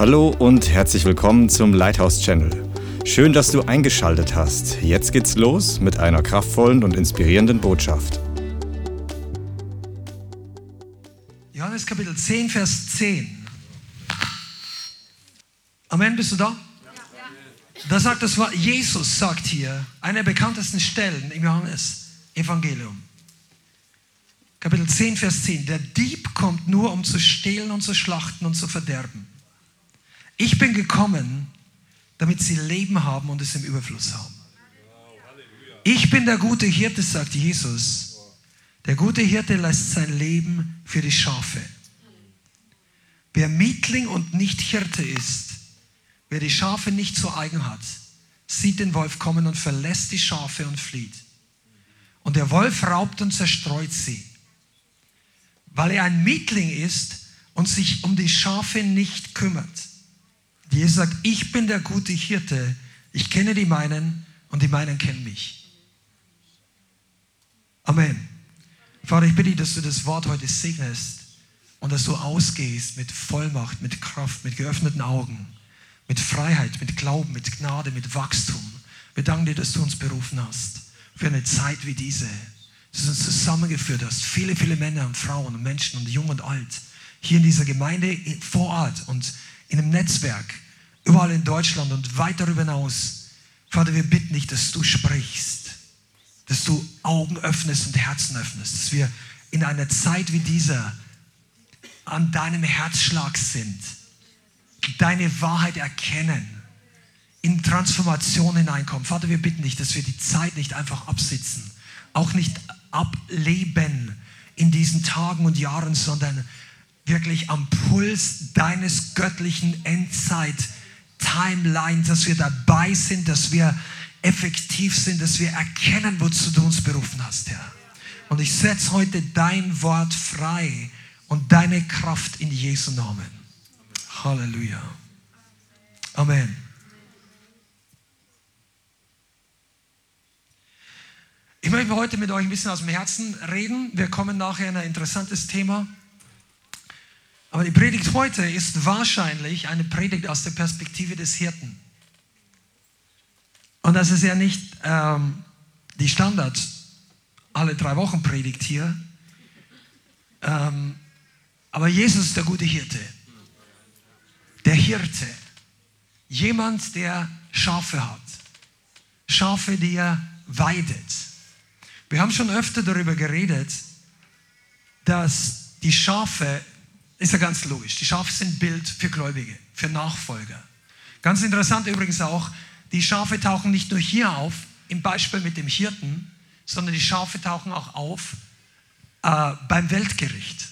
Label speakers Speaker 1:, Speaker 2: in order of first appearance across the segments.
Speaker 1: Hallo und herzlich willkommen zum Lighthouse Channel. Schön, dass du eingeschaltet hast. Jetzt geht's los mit einer kraftvollen und inspirierenden Botschaft.
Speaker 2: Johannes Kapitel 10, Vers 10. Amen, bist du da? Da sagt das Wort, Jesus sagt hier, eine der bekanntesten Stellen im Johannes Evangelium. Kapitel 10, Vers 10. Der Dieb kommt nur, um zu stehlen und zu schlachten und zu verderben. Ich bin gekommen, damit sie Leben haben und es im Überfluss haben. Ich bin der gute Hirte, sagt Jesus. Der gute Hirte lässt sein Leben für die Schafe. Wer Mietling und nicht Hirte ist, wer die Schafe nicht zu eigen hat, sieht den Wolf kommen und verlässt die Schafe und flieht. Und der Wolf raubt und zerstreut sie weil er ein Mietling ist und sich um die Schafe nicht kümmert. Jesus sagt, ich bin der gute Hirte, ich kenne die meinen und die meinen kennen mich. Amen. Vater, ich bitte dich, dass du das Wort heute segnest und dass du ausgehst mit Vollmacht, mit Kraft, mit geöffneten Augen, mit Freiheit, mit Glauben, mit Gnade, mit Wachstum. Wir danken dir, dass du uns berufen hast für eine Zeit wie diese dass du uns zusammengeführt hast. Viele, viele Männer und Frauen und Menschen und jung und alt. Hier in dieser Gemeinde vor Ort und in einem Netzwerk. Überall in Deutschland und weit darüber hinaus. Vater, wir bitten dich, dass du sprichst. Dass du Augen öffnest und Herzen öffnest. Dass wir in einer Zeit wie dieser an deinem Herzschlag sind. Deine Wahrheit erkennen in Transformation hineinkommen. Vater, wir bitten dich, dass wir die Zeit nicht einfach absitzen, auch nicht ableben in diesen Tagen und Jahren, sondern wirklich am Puls deines göttlichen Endzeit-Timeline, dass wir dabei sind, dass wir effektiv sind, dass wir erkennen, wozu du uns berufen hast, Herr. Und ich setze heute dein Wort frei und deine Kraft in Jesu Namen. Halleluja. Amen. Ich möchte heute mit euch ein bisschen aus dem Herzen reden. Wir kommen nachher in ein interessantes Thema. Aber die Predigt heute ist wahrscheinlich eine Predigt aus der Perspektive des Hirten. Und das ist ja nicht ähm, die Standard alle drei Wochen Predigt hier. Ähm, aber Jesus ist der gute Hirte. Der Hirte. Jemand, der Schafe hat. Schafe, die er weidet. Wir haben schon öfter darüber geredet, dass die Schafe, ist ja ganz logisch, die Schafe sind Bild für Gläubige, für Nachfolger. Ganz interessant übrigens auch, die Schafe tauchen nicht nur hier auf, im Beispiel mit dem Hirten, sondern die Schafe tauchen auch auf äh, beim Weltgericht.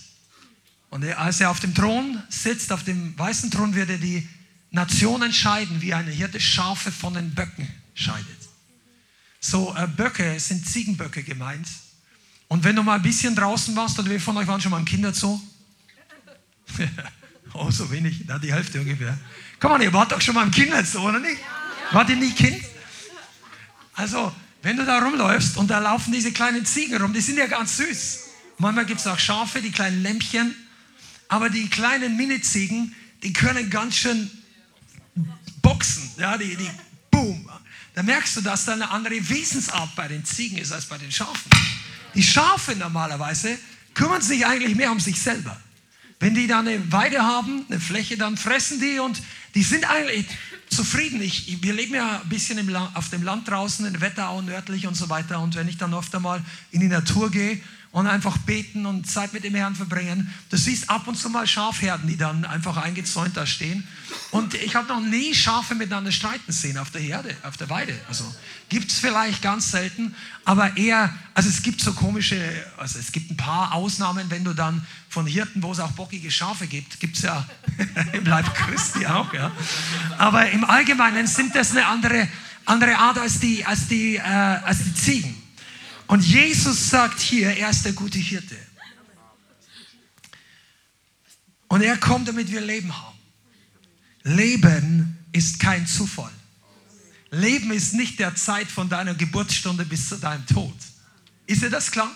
Speaker 2: Und als er auf dem Thron sitzt, auf dem weißen Thron, wird er die Nation entscheiden, wie eine Hirte Schafe von den Böcken scheidet. So äh, Böcke sind Ziegenböcke gemeint. Und wenn du mal ein bisschen draußen warst, oder wer von euch waren schon mal im Kinderzoo? oh, so wenig, na, die Hälfte ungefähr. Komm mal, ihr wart doch schon mal im Kinderzoo, oder nicht? Ja. Wart ihr nie Kind? Also, wenn du da rumläufst und da laufen diese kleinen Ziegen rum, die sind ja ganz süß. Manchmal gibt es auch Schafe, die kleinen Lämpchen. Aber die kleinen Mini-Ziegen, die können ganz schön boxen. Ja, die, die boom, da merkst du, dass da eine andere Wesensart bei den Ziegen ist als bei den Schafen. Die Schafe normalerweise kümmern sich eigentlich mehr um sich selber. Wenn die da eine Weide haben, eine Fläche, dann fressen die und die sind eigentlich zufrieden. Ich, wir leben ja ein bisschen im, auf dem Land draußen, in Wetterau nördlich und so weiter. Und wenn ich dann oft einmal in die Natur gehe und einfach beten und Zeit mit dem Herrn verbringen. Du siehst ab und zu mal Schafherden, die dann einfach eingezäunt da stehen. Und ich habe noch nie Schafe miteinander streiten sehen auf der Herde, auf der Weide. Also gibt es vielleicht ganz selten, aber eher, also es gibt so komische, also es gibt ein paar Ausnahmen, wenn du dann von Hirten, wo es auch bockige Schafe gibt, gibt es ja im Leib Christi auch, ja. Aber im Allgemeinen sind das eine andere, andere Art als die, als die, äh, als die Ziegen. Und Jesus sagt hier, er ist der gute Hirte. Und er kommt, damit wir Leben haben. Leben ist kein Zufall. Leben ist nicht der Zeit von deiner Geburtsstunde bis zu deinem Tod. Ist dir das klar?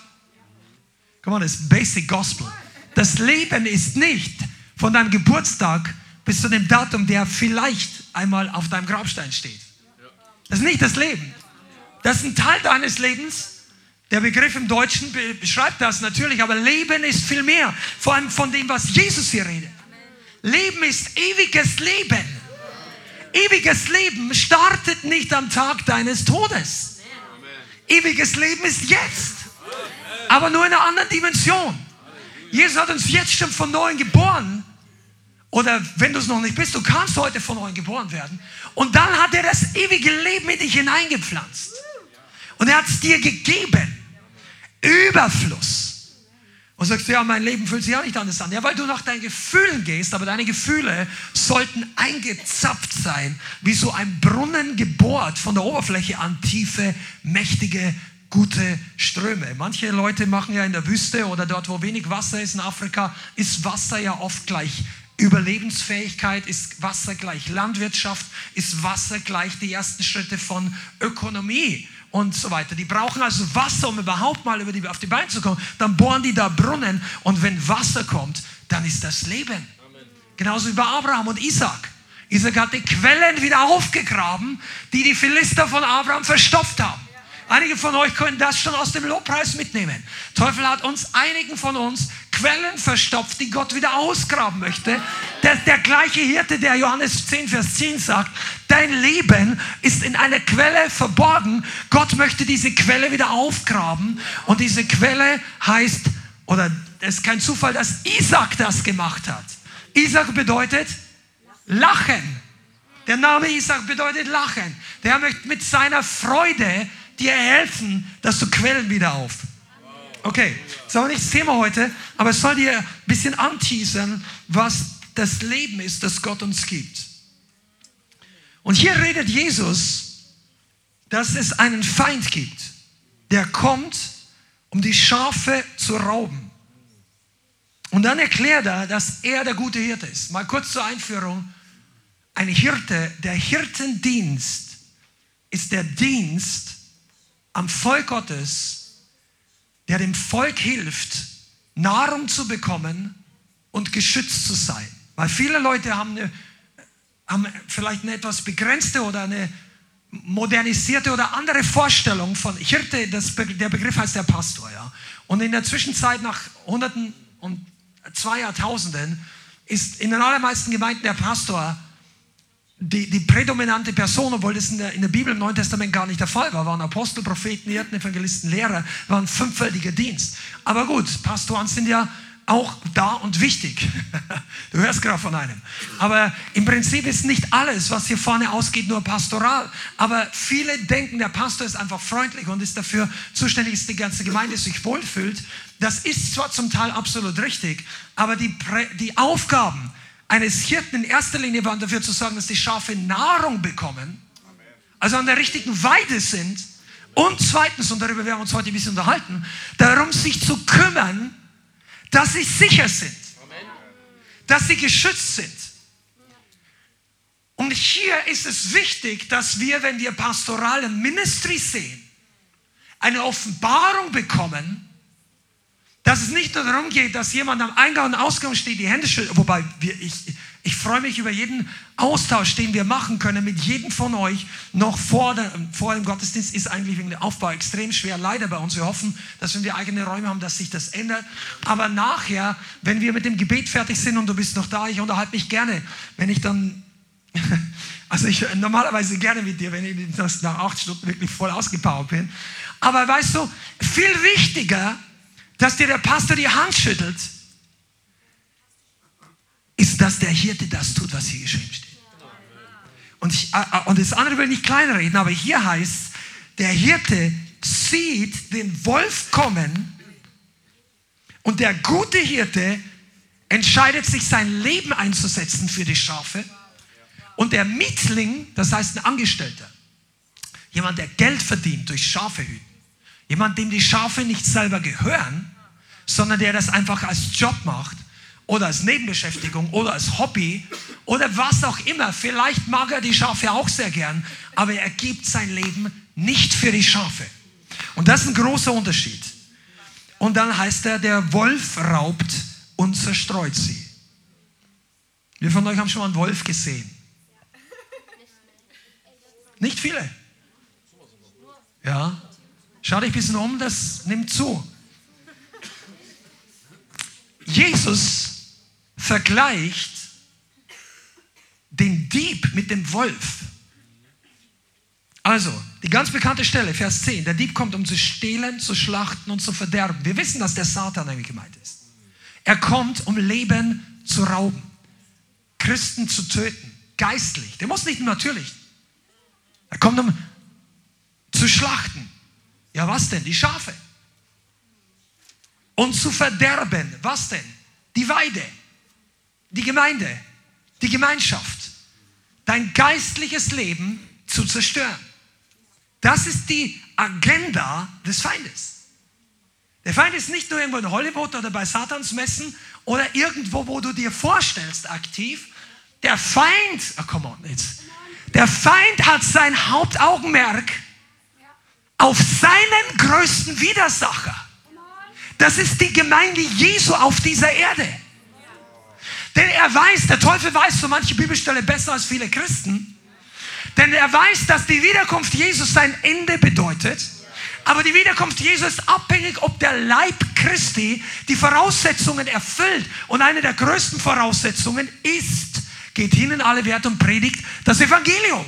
Speaker 2: Come on, das ist Basic Gospel. Das Leben ist nicht von deinem Geburtstag bis zu dem Datum, der vielleicht einmal auf deinem Grabstein steht. Das ist nicht das Leben. Das ist ein Teil deines Lebens. Der Begriff im Deutschen beschreibt das natürlich, aber Leben ist viel mehr. Vor allem von dem, was Jesus hier redet. Leben ist ewiges Leben. Ewiges Leben startet nicht am Tag deines Todes. Ewiges Leben ist jetzt. Aber nur in einer anderen Dimension. Jesus hat uns jetzt schon von neuem geboren. Oder wenn du es noch nicht bist, du kannst heute von neuem geboren werden. Und dann hat er das ewige Leben in dich hineingepflanzt. Und er hat es dir gegeben. Überfluss. Und sagst ja, mein Leben fühlt sich auch nicht anders an. Ja, weil du nach deinen Gefühlen gehst, aber deine Gefühle sollten eingezapft sein, wie so ein Brunnen gebohrt von der Oberfläche an tiefe, mächtige, gute Ströme. Manche Leute machen ja in der Wüste oder dort, wo wenig Wasser ist in Afrika, ist Wasser ja oft gleich Überlebensfähigkeit, ist Wasser gleich Landwirtschaft, ist Wasser gleich die ersten Schritte von Ökonomie und so weiter. Die brauchen also Wasser, um überhaupt mal über die, auf die Beine zu kommen. Dann bohren die da Brunnen und wenn Wasser kommt, dann ist das Leben. Amen. Genauso wie bei Abraham und Isaac. Isaac hat die Quellen wieder aufgegraben, die die Philister von Abraham verstopft haben. Einige von euch können das schon aus dem Lobpreis mitnehmen. Teufel hat uns, einigen von uns, Quellen verstopft, die Gott wieder ausgraben möchte. Der, der gleiche Hirte, der Johannes 10, Vers 10 sagt, dein Leben ist in einer Quelle verborgen. Gott möchte diese Quelle wieder aufgraben. Und diese Quelle heißt, oder es ist kein Zufall, dass Isaac das gemacht hat. Isaac bedeutet Lachen. Der Name Isaac bedeutet Lachen. Der möchte mit seiner Freude dir helfen, dass du Quellen wieder auf. Okay, das ist aber nicht das Thema heute, aber es soll dir ein bisschen anteasern, was das Leben ist, das Gott uns gibt. Und hier redet Jesus, dass es einen Feind gibt, der kommt, um die Schafe zu rauben. Und dann erklärt er, dass er der gute Hirte ist. Mal kurz zur Einführung. Ein Hirte, der Hirtendienst ist der Dienst am Volk Gottes, der dem Volk hilft, Nahrung zu bekommen und geschützt zu sein. Weil viele Leute haben, eine, haben vielleicht eine etwas begrenzte oder eine modernisierte oder andere Vorstellung von Hirte, das, der Begriff heißt der Pastor. Ja? Und in der Zwischenzeit nach Hunderten und zwei Jahrtausenden ist in den allermeisten Gemeinden der Pastor die, die prädominante Person, obwohl das in der, in der Bibel im Neuen Testament gar nicht der Fall war, waren Apostel, Propheten, Hirten, Evangelisten, Lehrer, waren fünffältiger Dienst. Aber gut, Pastoren sind ja auch da und wichtig. Du hörst gerade von einem. Aber im Prinzip ist nicht alles, was hier vorne ausgeht, nur pastoral. Aber viele denken, der Pastor ist einfach freundlich und ist dafür zuständig, dass die ganze Gemeinde sich wohlfühlt. Das ist zwar zum Teil absolut richtig, aber die, die Aufgaben, eines Hirten in erster Linie waren dafür zu sorgen, dass die Schafe Nahrung bekommen, also an der richtigen Weide sind. Und zweitens, und darüber werden wir uns heute ein bisschen unterhalten, darum sich zu kümmern, dass sie sicher sind, dass sie geschützt sind. Und hier ist es wichtig, dass wir, wenn wir pastorale Ministry sehen, eine Offenbarung bekommen, dass es nicht nur darum geht, dass jemand am Eingang und Ausgang steht, die Hände schüttelt, wobei wir, ich, ich freue mich über jeden Austausch, den wir machen können mit jedem von euch. Noch vor, der, vor dem Gottesdienst ist eigentlich wegen dem Aufbau extrem schwer, leider bei uns. Wir hoffen, dass wenn wir eigene Räume haben, dass sich das ändert. Aber nachher, wenn wir mit dem Gebet fertig sind und du bist noch da, ich unterhalte mich gerne, wenn ich dann also ich normalerweise gerne mit dir, wenn ich nach acht Stunden wirklich voll ausgepowert bin. Aber weißt du, viel wichtiger dass dir der Pastor die Hand schüttelt, ist, dass der Hirte das tut, was hier geschrieben steht. Und, ich, äh, äh, und das andere will ich nicht kleinreden, aber hier heißt, der Hirte sieht den Wolf kommen und der gute Hirte entscheidet sich, sein Leben einzusetzen für die Schafe. Und der Mietling, das heißt ein Angestellter, jemand, der Geld verdient durch Schafe hüten, jemand, dem die Schafe nicht selber gehören, sondern der das einfach als Job macht oder als Nebenbeschäftigung oder als Hobby oder was auch immer. Vielleicht mag er die Schafe auch sehr gern, aber er gibt sein Leben nicht für die Schafe. Und das ist ein großer Unterschied. Und dann heißt er, der Wolf raubt und zerstreut sie. Wie von euch haben schon mal einen Wolf gesehen? Nicht viele. Ja. Schau dich ein bisschen um, das nimmt zu. Jesus vergleicht den Dieb mit dem Wolf. Also, die ganz bekannte Stelle, Vers 10. Der Dieb kommt, um zu stehlen, zu schlachten und zu verderben. Wir wissen, dass der Satan eigentlich gemeint ist. Er kommt, um Leben zu rauben, Christen zu töten, geistlich. Der muss nicht natürlich. Er kommt, um zu schlachten. Ja, was denn? Die Schafe. Und zu verderben. Was denn? Die Weide, die Gemeinde, die Gemeinschaft. Dein geistliches Leben zu zerstören. Das ist die Agenda des Feindes. Der Feind ist nicht nur irgendwo in Hollywood oder bei Satans Messen oder irgendwo, wo du dir vorstellst, aktiv. Der Feind, oh, come on, jetzt. Der Feind hat sein Hauptaugenmerk auf seinen größten Widersacher. Das ist die Gemeinde Jesu auf dieser Erde. Denn er weiß, der Teufel weiß so manche Bibelstelle besser als viele Christen. Denn er weiß, dass die Wiederkunft Jesus sein Ende bedeutet. Aber die Wiederkunft Jesus ist abhängig, ob der Leib Christi die Voraussetzungen erfüllt. Und eine der größten Voraussetzungen ist, geht hin in alle Werte und predigt das Evangelium.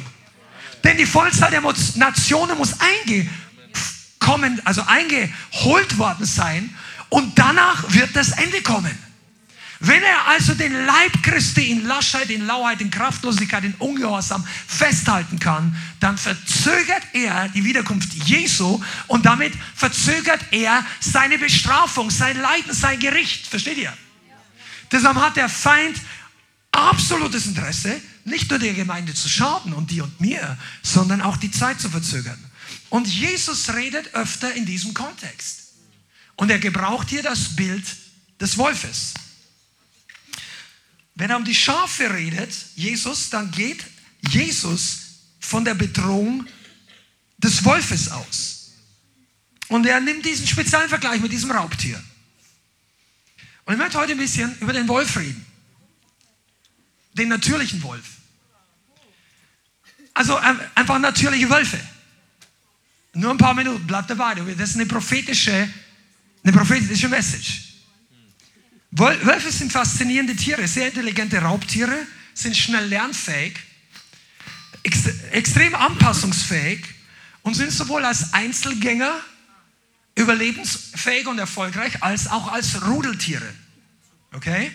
Speaker 2: Denn die Vollzahl der Nationen muss eingekommen, also eingeholt worden sein. Und danach wird das Ende kommen. Wenn er also den Leib Christi in Laschheit, in Lauheit, in Kraftlosigkeit, in Ungehorsam festhalten kann, dann verzögert er die Wiederkunft Jesu und damit verzögert er seine Bestrafung, sein Leiden, sein Gericht. Versteht ihr? Deshalb hat der Feind absolutes Interesse, nicht nur der Gemeinde zu schaden und die und mir, sondern auch die Zeit zu verzögern. Und Jesus redet öfter in diesem Kontext. Und er gebraucht hier das Bild des Wolfes. Wenn er um die Schafe redet, Jesus, dann geht Jesus von der Bedrohung des Wolfes aus. Und er nimmt diesen speziellen Vergleich mit diesem Raubtier. Und ich möchte heute ein bisschen über den Wolf reden. Den natürlichen Wolf. Also einfach natürliche Wölfe. Nur ein paar Minuten, bleibt dabei. Das ist eine prophetische, eine prophetische Message. Wölfe sind faszinierende Tiere, sehr intelligente Raubtiere, sind schnell lernfähig, ex extrem anpassungsfähig und sind sowohl als Einzelgänger überlebensfähig und erfolgreich, als auch als Rudeltiere. Okay?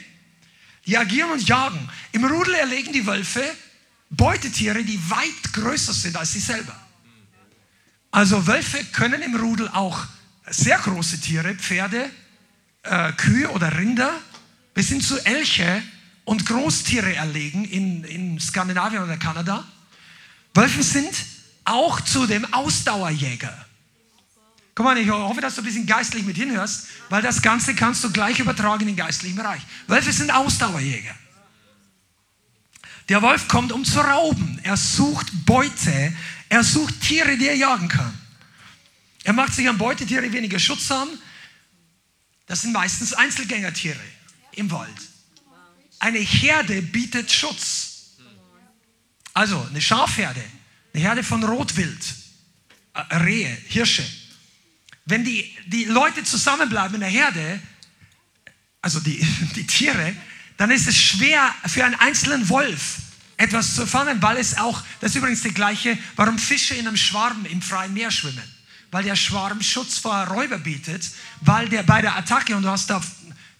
Speaker 2: Die agieren und jagen. Im Rudel erlegen die Wölfe Beutetiere, die weit größer sind als sie selber. Also Wölfe können im Rudel auch sehr große Tiere, Pferde, äh, Kühe oder Rinder bis hin zu Elche und Großtiere erlegen in, in Skandinavien oder Kanada. Wölfe sind auch zudem Ausdauerjäger. Guck mal, ich hoffe, dass du ein bisschen geistlich mit hinhörst, weil das Ganze kannst du gleich übertragen in den geistlichen Bereich. Wölfe sind Ausdauerjäger. Der Wolf kommt, um zu rauben. Er sucht Beute. Er sucht Tiere, die er jagen kann. Er macht sich an Beutetiere weniger Schutz haben. Das sind meistens Einzelgängertiere im Wald. Eine Herde bietet Schutz. Also eine Schafherde, eine Herde von Rotwild, äh, Rehe, Hirsche. Wenn die, die Leute zusammenbleiben in der Herde, also die, die Tiere, dann ist es schwer für einen einzelnen Wolf etwas zu fangen, weil es auch, das ist übrigens das gleiche, warum Fische in einem Schwarm im freien Meer schwimmen weil der Schwarm Schutz vor Räuber bietet, weil der bei der Attacke, und du hast da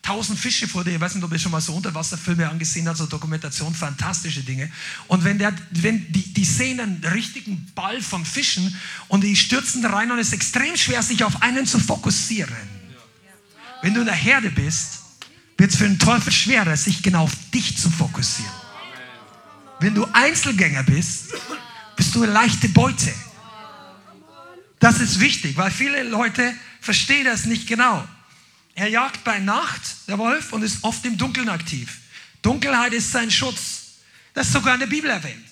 Speaker 2: tausend Fische vor dir, ich weiß nicht, ob ihr schon mal so Unterwasserfilme angesehen habt, so Dokumentation, fantastische Dinge. Und wenn, der, wenn die, die sehen einen richtigen Ball von Fischen und die stürzen da rein und es ist extrem schwer, sich auf einen zu fokussieren. Wenn du in der Herde bist, wird es für den Teufel schwerer, sich genau auf dich zu fokussieren. Wenn du Einzelgänger bist, bist du eine leichte Beute. Das ist wichtig, weil viele Leute verstehen das nicht genau. Er jagt bei Nacht, der Wolf, und ist oft im Dunkeln aktiv. Dunkelheit ist sein Schutz. Das ist sogar in der Bibel erwähnt.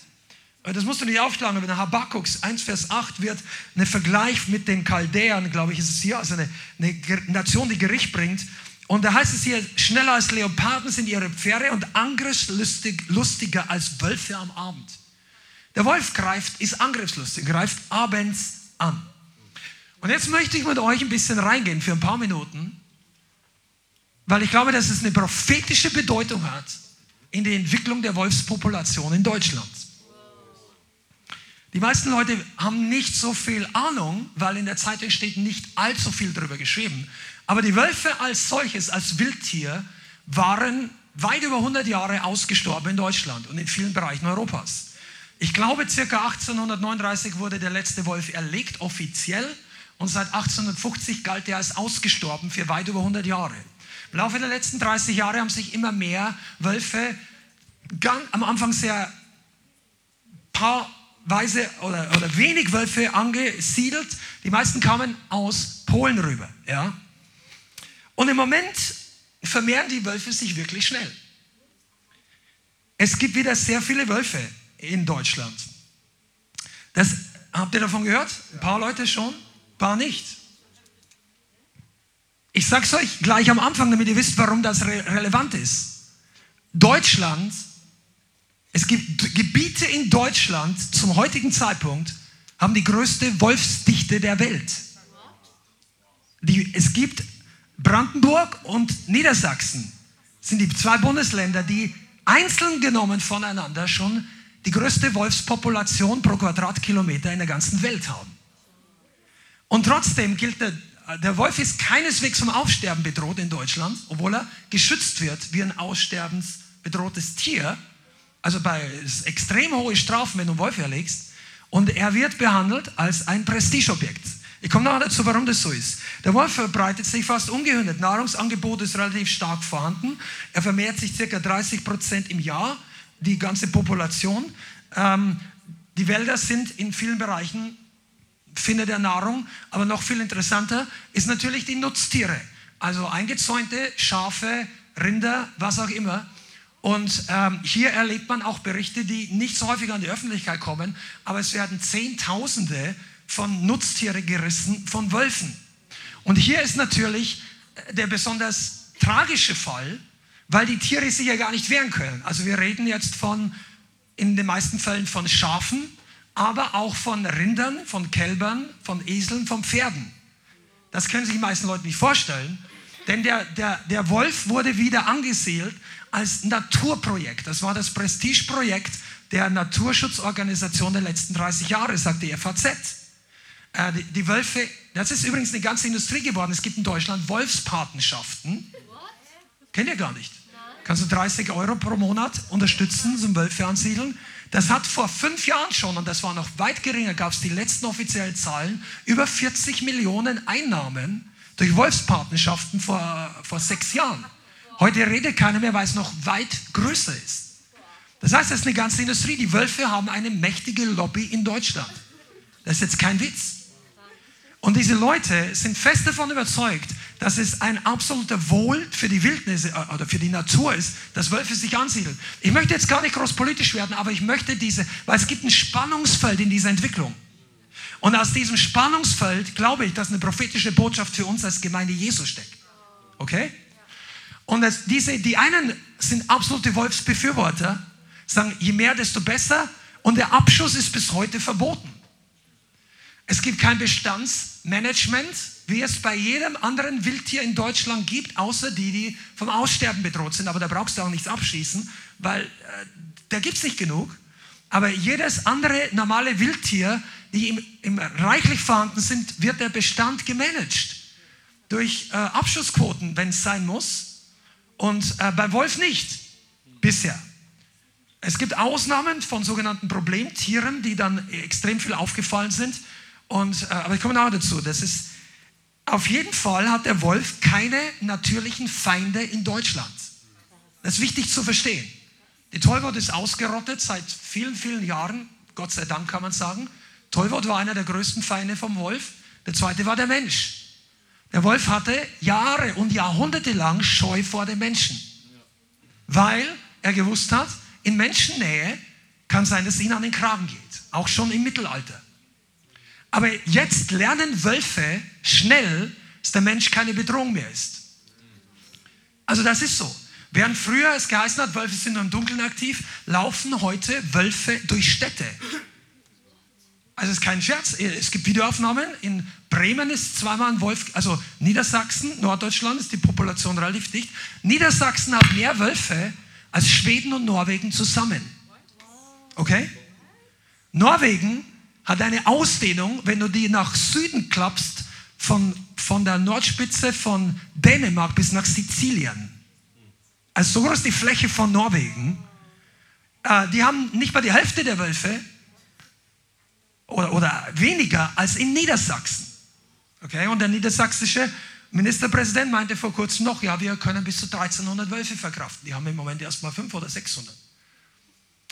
Speaker 2: Das musst du nicht aufschlagen, aber in Habakkuk 1, Vers 8 wird ein Vergleich mit den Chaldäern, glaube ich, ist es hier, also eine, eine Nation, die Gericht bringt. Und da heißt es hier, schneller als Leoparden sind ihre Pferde und angriffslustiger als Wölfe am Abend. Der Wolf greift, ist angriffslustig, greift abends an. Und jetzt möchte ich mit euch ein bisschen reingehen für ein paar Minuten, weil ich glaube, dass es eine prophetische Bedeutung hat in der Entwicklung der Wolfspopulation in Deutschland. Die meisten Leute haben nicht so viel Ahnung, weil in der Zeitung steht nicht allzu viel darüber geschrieben. Aber die Wölfe als solches, als Wildtier, waren weit über 100 Jahre ausgestorben in Deutschland und in vielen Bereichen Europas. Ich glaube, circa 1839 wurde der letzte Wolf erlegt, offiziell. Und seit 1850 galt er als ausgestorben für weit über 100 Jahre. Im Laufe der letzten 30 Jahre haben sich immer mehr Wölfe am Anfang sehr paarweise oder, oder wenig Wölfe angesiedelt. Die meisten kamen aus Polen rüber. Ja? Und im Moment vermehren die Wölfe sich wirklich schnell. Es gibt wieder sehr viele Wölfe in Deutschland. Das, habt ihr davon gehört? Ein paar Leute schon, ein paar nicht. Ich sage es euch gleich am Anfang, damit ihr wisst, warum das re relevant ist. Deutschland, es gibt Gebiete in Deutschland zum heutigen Zeitpunkt, haben die größte Wolfsdichte der Welt. Die, es gibt Brandenburg und Niedersachsen sind die zwei Bundesländer, die einzeln genommen voneinander schon die größte Wolfspopulation pro Quadratkilometer in der ganzen Welt haben. Und trotzdem gilt der, der Wolf ist keineswegs vom Aussterben bedroht in Deutschland, obwohl er geschützt wird wie ein aussterbensbedrohtes Tier. Also bei extrem hohe Strafen, wenn du einen Wolf erlegst. Und er wird behandelt als ein Prestigeobjekt. Ich komme noch dazu, warum das so ist. Der Wolf verbreitet sich fast ungehindert. Nahrungsangebot ist relativ stark vorhanden. Er vermehrt sich ca. 30 Prozent im Jahr, die ganze Population. Ähm, die Wälder sind in vielen Bereichen findet er Nahrung, aber noch viel interessanter ist natürlich die Nutztiere. Also eingezäunte Schafe, Rinder, was auch immer. Und ähm, hier erlebt man auch Berichte, die nicht so häufig an die Öffentlichkeit kommen, aber es werden Zehntausende von Nutztiere gerissen von Wölfen. Und hier ist natürlich äh, der besonders tragische Fall, weil die Tiere sich ja gar nicht wehren können. Also wir reden jetzt von, in den meisten Fällen von Schafen, aber auch von Rindern, von Kälbern, von Eseln, von Pferden. Das können sich die meisten Leute nicht vorstellen, denn der, der, der Wolf wurde wieder angesiedelt als Naturprojekt. Das war das Prestigeprojekt der Naturschutzorganisation der letzten 30 Jahre, sagt die FAZ. Äh, die, die Wölfe, das ist übrigens eine ganze Industrie geworden. Es gibt in Deutschland Wolfspatenschaften. Kennt ihr gar nicht. Kannst du 30 Euro pro Monat unterstützen, zum Wölfe ansiedeln. Das hat vor fünf Jahren schon, und das war noch weit geringer, gab es die letzten offiziellen Zahlen, über 40 Millionen Einnahmen durch Wolfspatenschaften vor, vor sechs Jahren. Heute redet keiner mehr, weil es noch weit größer ist. Das heißt, es ist eine ganze Industrie. Die Wölfe haben eine mächtige Lobby in Deutschland. Das ist jetzt kein Witz. Und diese Leute sind fest davon überzeugt, dass es ein absoluter Wohl für die Wildnis äh, oder für die Natur ist, dass Wölfe sich ansiedeln. Ich möchte jetzt gar nicht groß politisch werden, aber ich möchte diese, weil es gibt ein Spannungsfeld in dieser Entwicklung. Und aus diesem Spannungsfeld glaube ich, dass eine prophetische Botschaft für uns als Gemeinde Jesu steckt. Okay? Und diese, die einen sind absolute Wolfsbefürworter, sagen, je mehr, desto besser. Und der Abschuss ist bis heute verboten. Es gibt kein Bestandsmanagement, wie es bei jedem anderen Wildtier in Deutschland gibt, außer die, die vom Aussterben bedroht sind. Aber da brauchst du auch nichts abschießen, weil äh, da gibt es nicht genug. Aber jedes andere normale Wildtier, die im, im reichlich vorhanden sind, wird der Bestand gemanagt. Durch äh, Abschussquoten, wenn es sein muss. Und äh, beim Wolf nicht. Bisher. Es gibt Ausnahmen von sogenannten Problemtieren, die dann extrem viel aufgefallen sind. Und, äh, aber ich komme noch dazu. Das ist, auf jeden Fall hat der Wolf keine natürlichen Feinde in Deutschland. Das ist wichtig zu verstehen. Die Tollwut ist ausgerottet seit vielen, vielen Jahren. Gott sei Dank kann man sagen. Tollwut war einer der größten Feinde vom Wolf. Der zweite war der Mensch. Der Wolf hatte Jahre und Jahrhunderte lang Scheu vor dem Menschen. Weil er gewusst hat, in Menschennähe kann sein, dass es ihn an den Kragen geht. Auch schon im Mittelalter. Aber jetzt lernen Wölfe schnell, dass der Mensch keine Bedrohung mehr ist. Also das ist so. Während früher es geheißen hat, Wölfe sind nur im Dunkeln aktiv, laufen heute Wölfe durch Städte. Also es ist kein Scherz. Es gibt Videoaufnahmen. In Bremen ist zweimal ein Wolf, also Niedersachsen, Norddeutschland ist die Population relativ dicht. Niedersachsen hat mehr Wölfe als Schweden und Norwegen zusammen. Okay? Norwegen hat eine Ausdehnung, wenn du die nach Süden klappst, von, von der Nordspitze von Dänemark bis nach Sizilien. Also so groß die Fläche von Norwegen. Äh, die haben nicht mal die Hälfte der Wölfe oder, oder weniger als in Niedersachsen. Okay? Und der niedersächsische Ministerpräsident meinte vor kurzem noch, ja, wir können bis zu 1300 Wölfe verkraften. Die haben im Moment erst mal 500 oder 600.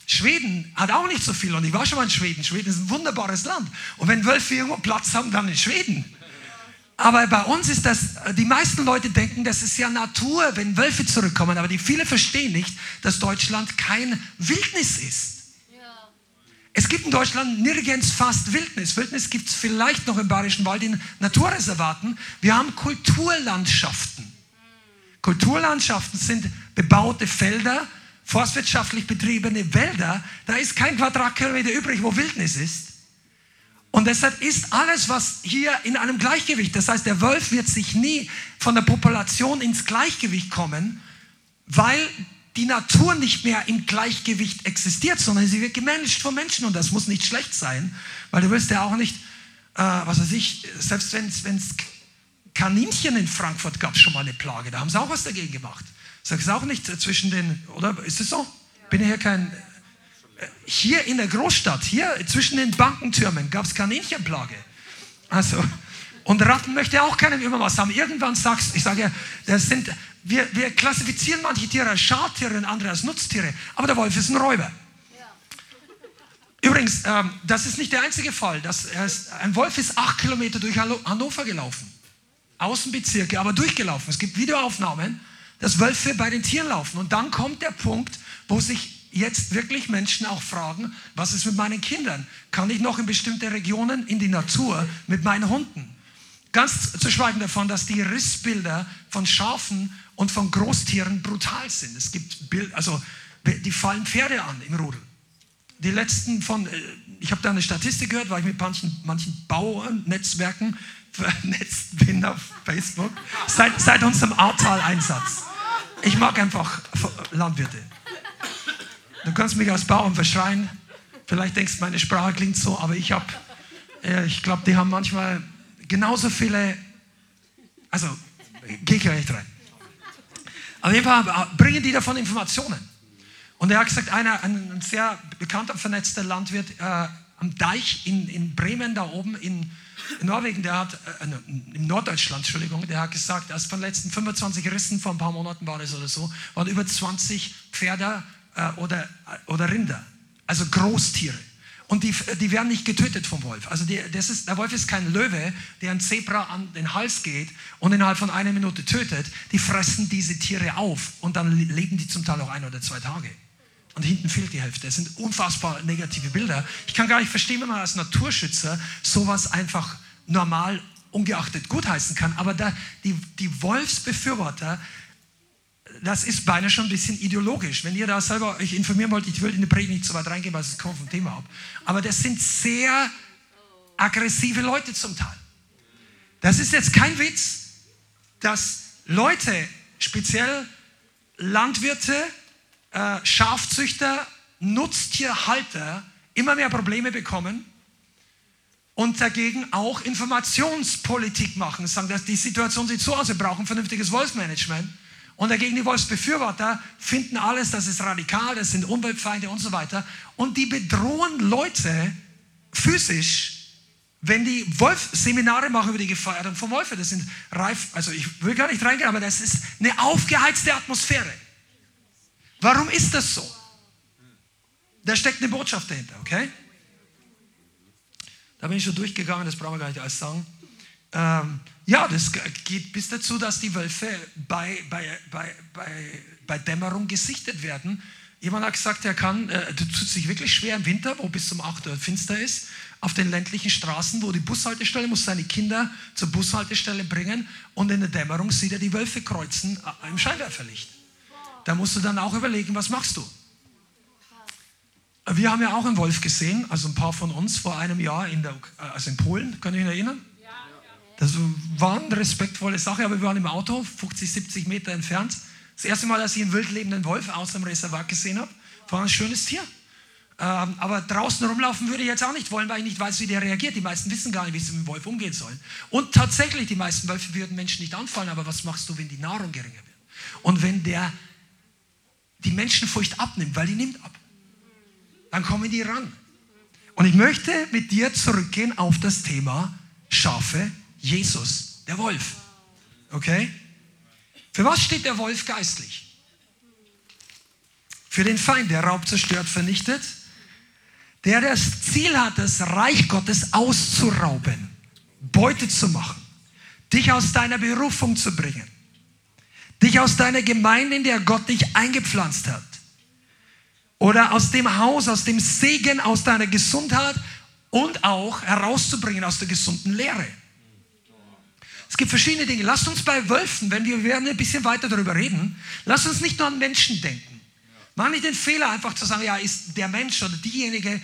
Speaker 2: Schweden hat auch nicht so viel und ich war schon mal in Schweden. Schweden ist ein wunderbares Land. Und wenn Wölfe irgendwo Platz haben, dann in Schweden. Aber bei uns ist das, die meisten Leute denken, das ist ja Natur, wenn Wölfe zurückkommen. Aber die viele verstehen nicht, dass Deutschland kein Wildnis ist. Es gibt in Deutschland nirgends fast Wildnis. Wildnis gibt es vielleicht noch im Bayerischen Wald in Naturreservaten. Wir haben Kulturlandschaften. Kulturlandschaften sind bebaute Felder, forstwirtschaftlich betriebene Wälder. Da ist kein Quadratkilometer übrig, wo Wildnis ist. Und deshalb ist alles, was hier in einem Gleichgewicht, das heißt, der Wolf wird sich nie von der Population ins Gleichgewicht kommen, weil die Natur nicht mehr im Gleichgewicht existiert, sondern sie wird gemanagt von Menschen und das muss nicht schlecht sein, weil du willst ja auch nicht, äh, was weiß ich, selbst wenn es Kaninchen in Frankfurt gab, schon mal eine Plage, da haben sie auch was dagegen gemacht. Sag es auch nicht zwischen den, oder ist es so? Bin ich hier kein hier in der Großstadt, hier zwischen den Bankentürmen, gab es Kaninchenplage. Also, und Ratten möchte auch keinem immer was haben. Irgendwann sagst ich sage ja, das sind, wir, wir klassifizieren manche Tiere als Schadtiere und andere als Nutztiere, aber der Wolf ist ein Räuber. Übrigens, ähm, das ist nicht der einzige Fall. Das, ist, ein Wolf ist acht Kilometer durch Hannover gelaufen. Außenbezirke, aber durchgelaufen. Es gibt Videoaufnahmen, dass Wölfe bei den Tieren laufen. Und dann kommt der Punkt, wo sich jetzt wirklich Menschen auch fragen, was ist mit meinen Kindern? Kann ich noch in bestimmte Regionen in die Natur mit meinen Hunden? Ganz zu schweigen davon, dass die Rissbilder von Schafen und von Großtieren brutal sind. Es gibt Bild, also die fallen Pferde an im Rudel. Die letzten von, äh, ich habe da eine Statistik gehört, weil ich mit manchen, manchen Baunetzwerken vernetzt bin auf Facebook, seit, seit unserem Ahrtal-Einsatz. Ich mag einfach Landwirte. Du kannst mich als Bauern verschreien. Vielleicht denkst du, meine Sprache klingt so, aber ich habe, äh, ich glaube, die haben manchmal genauso viele, also, gehe ich echt rein. Auf jeden Fall äh, bringen die davon Informationen. Und er hat gesagt, einer, ein sehr bekannter, vernetzter Landwirt äh, am Deich in, in Bremen, da oben in, in Norwegen, der hat, äh, im Norddeutschland, Entschuldigung, der hat gesagt, dass von den letzten 25 Rissen vor ein paar Monaten war es oder so, waren über 20 Pferde äh, oder, oder Rinder, also Großtiere. Und die, die werden nicht getötet vom Wolf. Also die, das ist, der Wolf ist kein Löwe, der ein Zebra an den Hals geht und innerhalb von einer Minute tötet. Die fressen diese Tiere auf und dann leben die zum Teil auch ein oder zwei Tage. Und hinten fehlt die Hälfte. Das sind unfassbar negative Bilder. Ich kann gar nicht verstehen, wenn man als Naturschützer sowas einfach normal ungeachtet gutheißen kann. Aber da, die, die Wolfsbefürworter das ist beinahe schon ein bisschen ideologisch. Wenn ihr da selber euch informieren wollt, ich will in die Predigt nicht so weit reingehen, weil es kommt vom Thema ab. Aber das sind sehr aggressive Leute zum Teil. Das ist jetzt kein Witz, dass Leute, speziell Landwirte, äh, Schafzüchter, Nutztierhalter immer mehr Probleme bekommen und dagegen auch Informationspolitik machen. Sagen, dass die Situation sieht so aus, wir brauchen vernünftiges Wolfsmanagement. Und dagegen die Wolfsbefürworter finden alles, das ist radikal, das sind Umweltfeinde und so weiter. Und die bedrohen Leute physisch, wenn die Wolf-Seminare machen über die Gefährdung von Wölfen. Das sind reif, also ich will gar nicht reingehen, aber das ist eine aufgeheizte Atmosphäre. Warum ist das so? Da steckt eine Botschaft dahinter, okay? Da bin ich schon durchgegangen, das brauchen wir gar nicht alles sagen. Ähm, ja, das geht bis dazu, dass die Wölfe bei, bei, bei, bei, bei Dämmerung gesichtet werden. Jemand hat gesagt, er kann, äh, tut sich wirklich schwer im Winter, wo bis zum 8 Uhr finster ist, auf den ländlichen Straßen, wo die Bushaltestelle muss seine Kinder zur Bushaltestelle bringen und in der Dämmerung sieht er die Wölfe kreuzen äh, im Scheinwerferlicht. Da musst du dann auch überlegen, was machst du? Wir haben ja auch einen Wolf gesehen, also ein paar von uns vor einem Jahr in, der, also in Polen, könnt ihr euch erinnern? Das war eine respektvolle Sache, aber wir waren im Auto, 50, 70 Meter entfernt. Das erste Mal, dass ich einen wild lebenden Wolf aus dem Reservat gesehen habe, war ein schönes Tier. Ähm, aber draußen rumlaufen würde ich jetzt auch nicht wollen, weil ich nicht weiß, wie der reagiert. Die meisten wissen gar nicht, wie sie mit dem Wolf umgehen sollen. Und tatsächlich, die meisten Wölfe würden Menschen nicht anfallen, aber was machst du, wenn die Nahrung geringer wird? Und wenn der die Menschenfurcht abnimmt, weil die nimmt ab, dann kommen die ran. Und ich möchte mit dir zurückgehen auf das Thema Schafe, Jesus, der Wolf. Okay? Für was steht der Wolf geistlich? Für den Feind, der Raub zerstört, vernichtet der das Ziel hat, das Reich Gottes auszurauben, Beute zu machen, dich aus deiner Berufung zu bringen, dich aus deiner Gemeinde, in der Gott dich eingepflanzt hat, oder aus dem Haus, aus dem Segen, aus deiner Gesundheit und auch herauszubringen aus der gesunden Lehre. Es gibt verschiedene Dinge. Lasst uns bei Wölfen, wenn wir werden ein bisschen weiter darüber reden, lasst uns nicht nur an Menschen denken. Mach nicht den Fehler, einfach zu sagen, ja, ist der Mensch oder diejenige.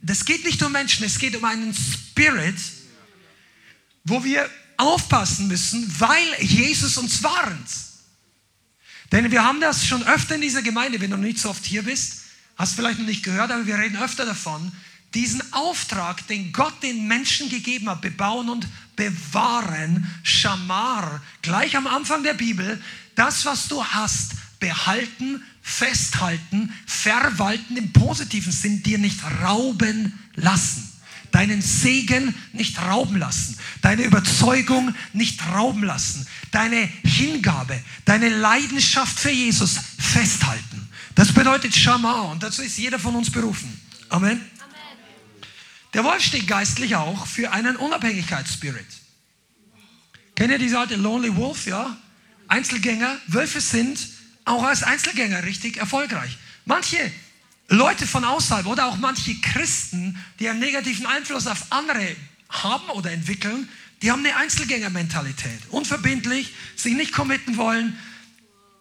Speaker 2: Das geht nicht um Menschen, es geht um einen Spirit, wo wir aufpassen müssen, weil Jesus uns warnt. Denn wir haben das schon öfter in dieser Gemeinde, wenn du nicht so oft hier bist, hast vielleicht noch nicht gehört, aber wir reden öfter davon, diesen Auftrag, den Gott den Menschen gegeben hat, bebauen und bewahren, Schamar, gleich am Anfang der Bibel, das, was du hast, behalten, festhalten, verwalten im positiven Sinn, dir nicht rauben lassen. Deinen Segen nicht rauben lassen, deine Überzeugung nicht rauben lassen, deine Hingabe, deine Leidenschaft für Jesus festhalten. Das bedeutet Schama und dazu ist jeder von uns berufen. Amen. Der Wolf steht geistlich auch für einen Unabhängigkeitsspirit. Kennt ihr diese alte Lonely Wolf? Ja? Einzelgänger. Wölfe sind auch als Einzelgänger richtig erfolgreich. Manche Leute von außerhalb oder auch manche Christen, die einen negativen Einfluss auf andere haben oder entwickeln, die haben eine Einzelgängermentalität. Unverbindlich, sich nicht committen wollen.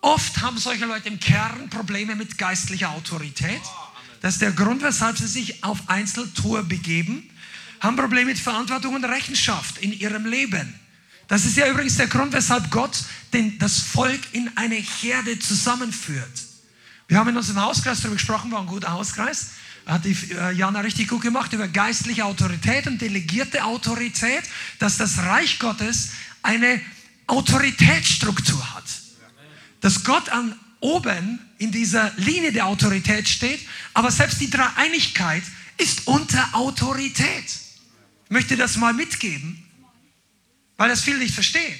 Speaker 2: Oft haben solche Leute im Kern Probleme mit geistlicher Autorität. Das ist der Grund, weshalb sie sich auf Einzeltour begeben. Haben Probleme mit Verantwortung und Rechenschaft in ihrem Leben. Das ist ja übrigens der Grund, weshalb Gott den, das Volk in eine Herde zusammenführt. Wir haben in unserem Hauskreis darüber gesprochen, war ein guter Hauskreis. Hat die äh, Jana richtig gut gemacht über geistliche Autorität und delegierte Autorität, dass das Reich Gottes eine Autoritätsstruktur hat. Dass Gott an oben in dieser Linie der Autorität steht, aber selbst die Dreieinigkeit ist unter Autorität. Ich möchte das mal mitgeben weil das viele nicht verstehen.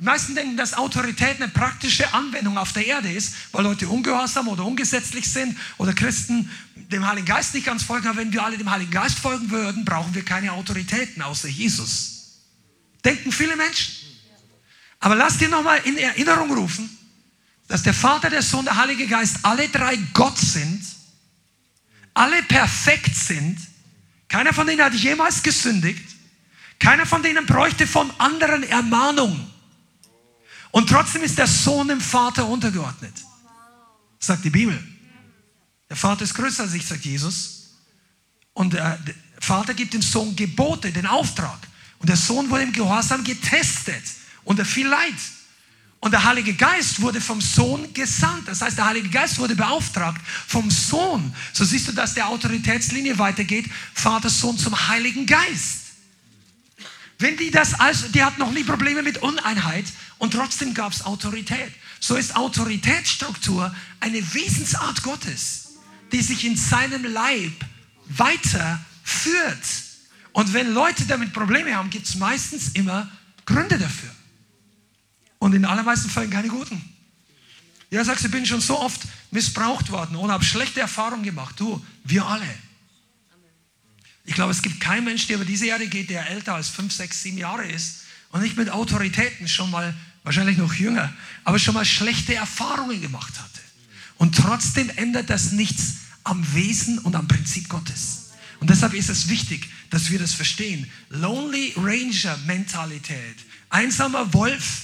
Speaker 2: Die meisten denken, dass Autorität eine praktische Anwendung auf der Erde ist, weil Leute ungehorsam oder ungesetzlich sind oder Christen dem Heiligen Geist nicht ganz folgen. Aber wenn wir alle dem Heiligen Geist folgen würden, brauchen wir keine Autoritäten außer Jesus. Denken viele Menschen. Aber lass dir nochmal in Erinnerung rufen, dass der Vater, der Sohn, der Heilige Geist alle drei Gott sind, alle perfekt sind. Keiner von ihnen hat jemals gesündigt. Keiner von denen bräuchte von anderen Ermahnung. Und trotzdem ist der Sohn dem Vater untergeordnet. Sagt die Bibel. Der Vater ist größer als ich, sagt Jesus. Und der Vater gibt dem Sohn Gebote, den Auftrag. Und der Sohn wurde im Gehorsam getestet. Und er fiel leid. Und der Heilige Geist wurde vom Sohn gesandt. Das heißt, der Heilige Geist wurde beauftragt vom Sohn. So siehst du, dass der Autoritätslinie weitergeht. Vater, Sohn zum Heiligen Geist. Wenn die das also, die hatten noch nie Probleme mit Uneinheit und trotzdem gab es Autorität. So ist Autoritätsstruktur eine Wesensart Gottes, die sich in seinem Leib weiterführt. Und wenn Leute damit Probleme haben, gibt es meistens immer Gründe dafür. Und in allermeisten Fällen keine guten. Ja, sagst du, ich bin schon so oft missbraucht worden und habe schlechte Erfahrungen gemacht. Du, wir alle. Ich glaube, es gibt keinen Mensch, der über diese Erde geht, der älter als fünf, sechs, sieben Jahre ist und nicht mit Autoritäten schon mal, wahrscheinlich noch jünger, aber schon mal schlechte Erfahrungen gemacht hatte. Und trotzdem ändert das nichts am Wesen und am Prinzip Gottes. Und deshalb ist es wichtig, dass wir das verstehen. Lonely Ranger Mentalität, einsamer Wolf,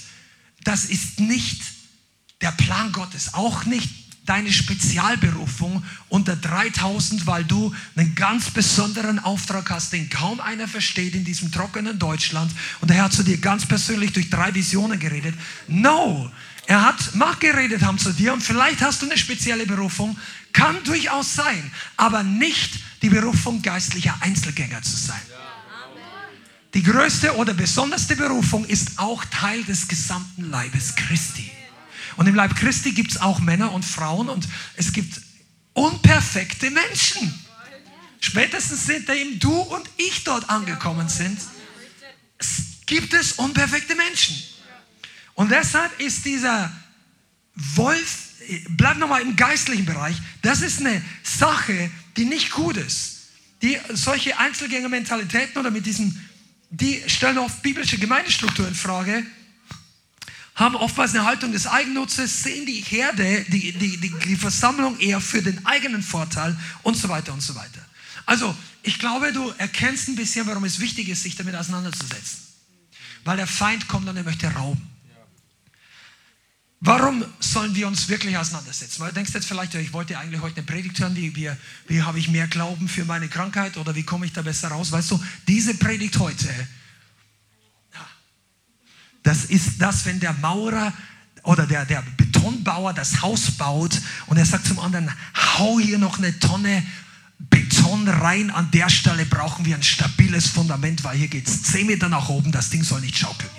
Speaker 2: das ist nicht der Plan Gottes, auch nicht deine Spezialberufung unter 3000, weil du einen ganz besonderen Auftrag hast, den kaum einer versteht in diesem trockenen Deutschland. Und er hat zu dir ganz persönlich durch drei Visionen geredet. No, er hat Macht geredet haben zu dir und vielleicht hast du eine spezielle Berufung, kann durchaus sein, aber nicht die Berufung geistlicher Einzelgänger zu sein. Die größte oder besonderste Berufung ist auch Teil des gesamten Leibes Christi. Und im Leib Christi gibt es auch Männer und Frauen und es gibt unperfekte Menschen. Spätestens seitdem du und ich dort angekommen sind, gibt es unperfekte Menschen. Und deshalb ist dieser Wolf, bleib nochmal im geistlichen Bereich, das ist eine Sache, die nicht gut ist. Die solche Einzelgängermentalitäten oder mit diesen, die stellen oft biblische Gemeindestruktur in Frage haben oftmals eine Haltung des Eigennutzes, sehen die Herde, die, die, die, die Versammlung eher für den eigenen Vorteil und so weiter und so weiter. Also, ich glaube, du erkennst ein bisschen, warum es wichtig ist, sich damit auseinanderzusetzen. Weil der Feind kommt und er möchte rauben. Warum sollen wir uns wirklich auseinandersetzen? Weil du denkst jetzt vielleicht, ich wollte eigentlich heute eine Predigt hören, wie, wie, wie habe ich mehr Glauben für meine Krankheit oder wie komme ich da besser raus? Weißt du, diese Predigt heute das ist das, wenn der Maurer oder der, der Betonbauer das Haus baut und er sagt zum anderen, hau hier noch eine Tonne Beton rein, an der Stelle brauchen wir ein stabiles Fundament, weil hier geht es 10 Meter nach oben, das Ding soll nicht schaukeln.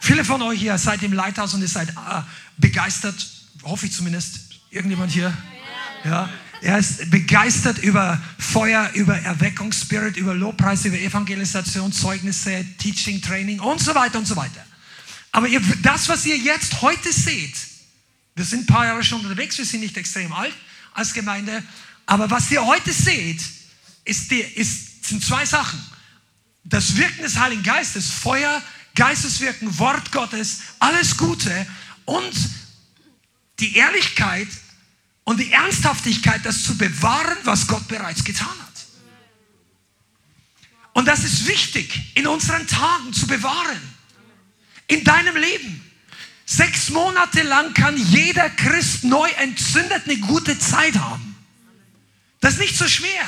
Speaker 2: Viele von euch hier seid im Leithaus und ihr seid äh, begeistert, hoffe ich zumindest. Irgendjemand hier? Ja. Er ist begeistert über Feuer, über Erweckungsspirit, über Lobpreis, über Evangelisation, Zeugnisse, Teaching, Training und so weiter und so weiter. Aber ihr, das, was ihr jetzt heute seht, wir sind ein paar Jahre schon unterwegs, wir sind nicht extrem alt als Gemeinde, aber was ihr heute seht, ist die, ist, sind zwei Sachen. Das Wirken des Heiligen Geistes, Feuer, Geisteswirken, Wort Gottes, alles Gute und die Ehrlichkeit und die Ernsthaftigkeit, das zu bewahren, was Gott bereits getan hat. Und das ist wichtig in unseren Tagen zu bewahren. In deinem Leben. Sechs Monate lang kann jeder Christ neu entzündet eine gute Zeit haben. Das ist nicht so schwer.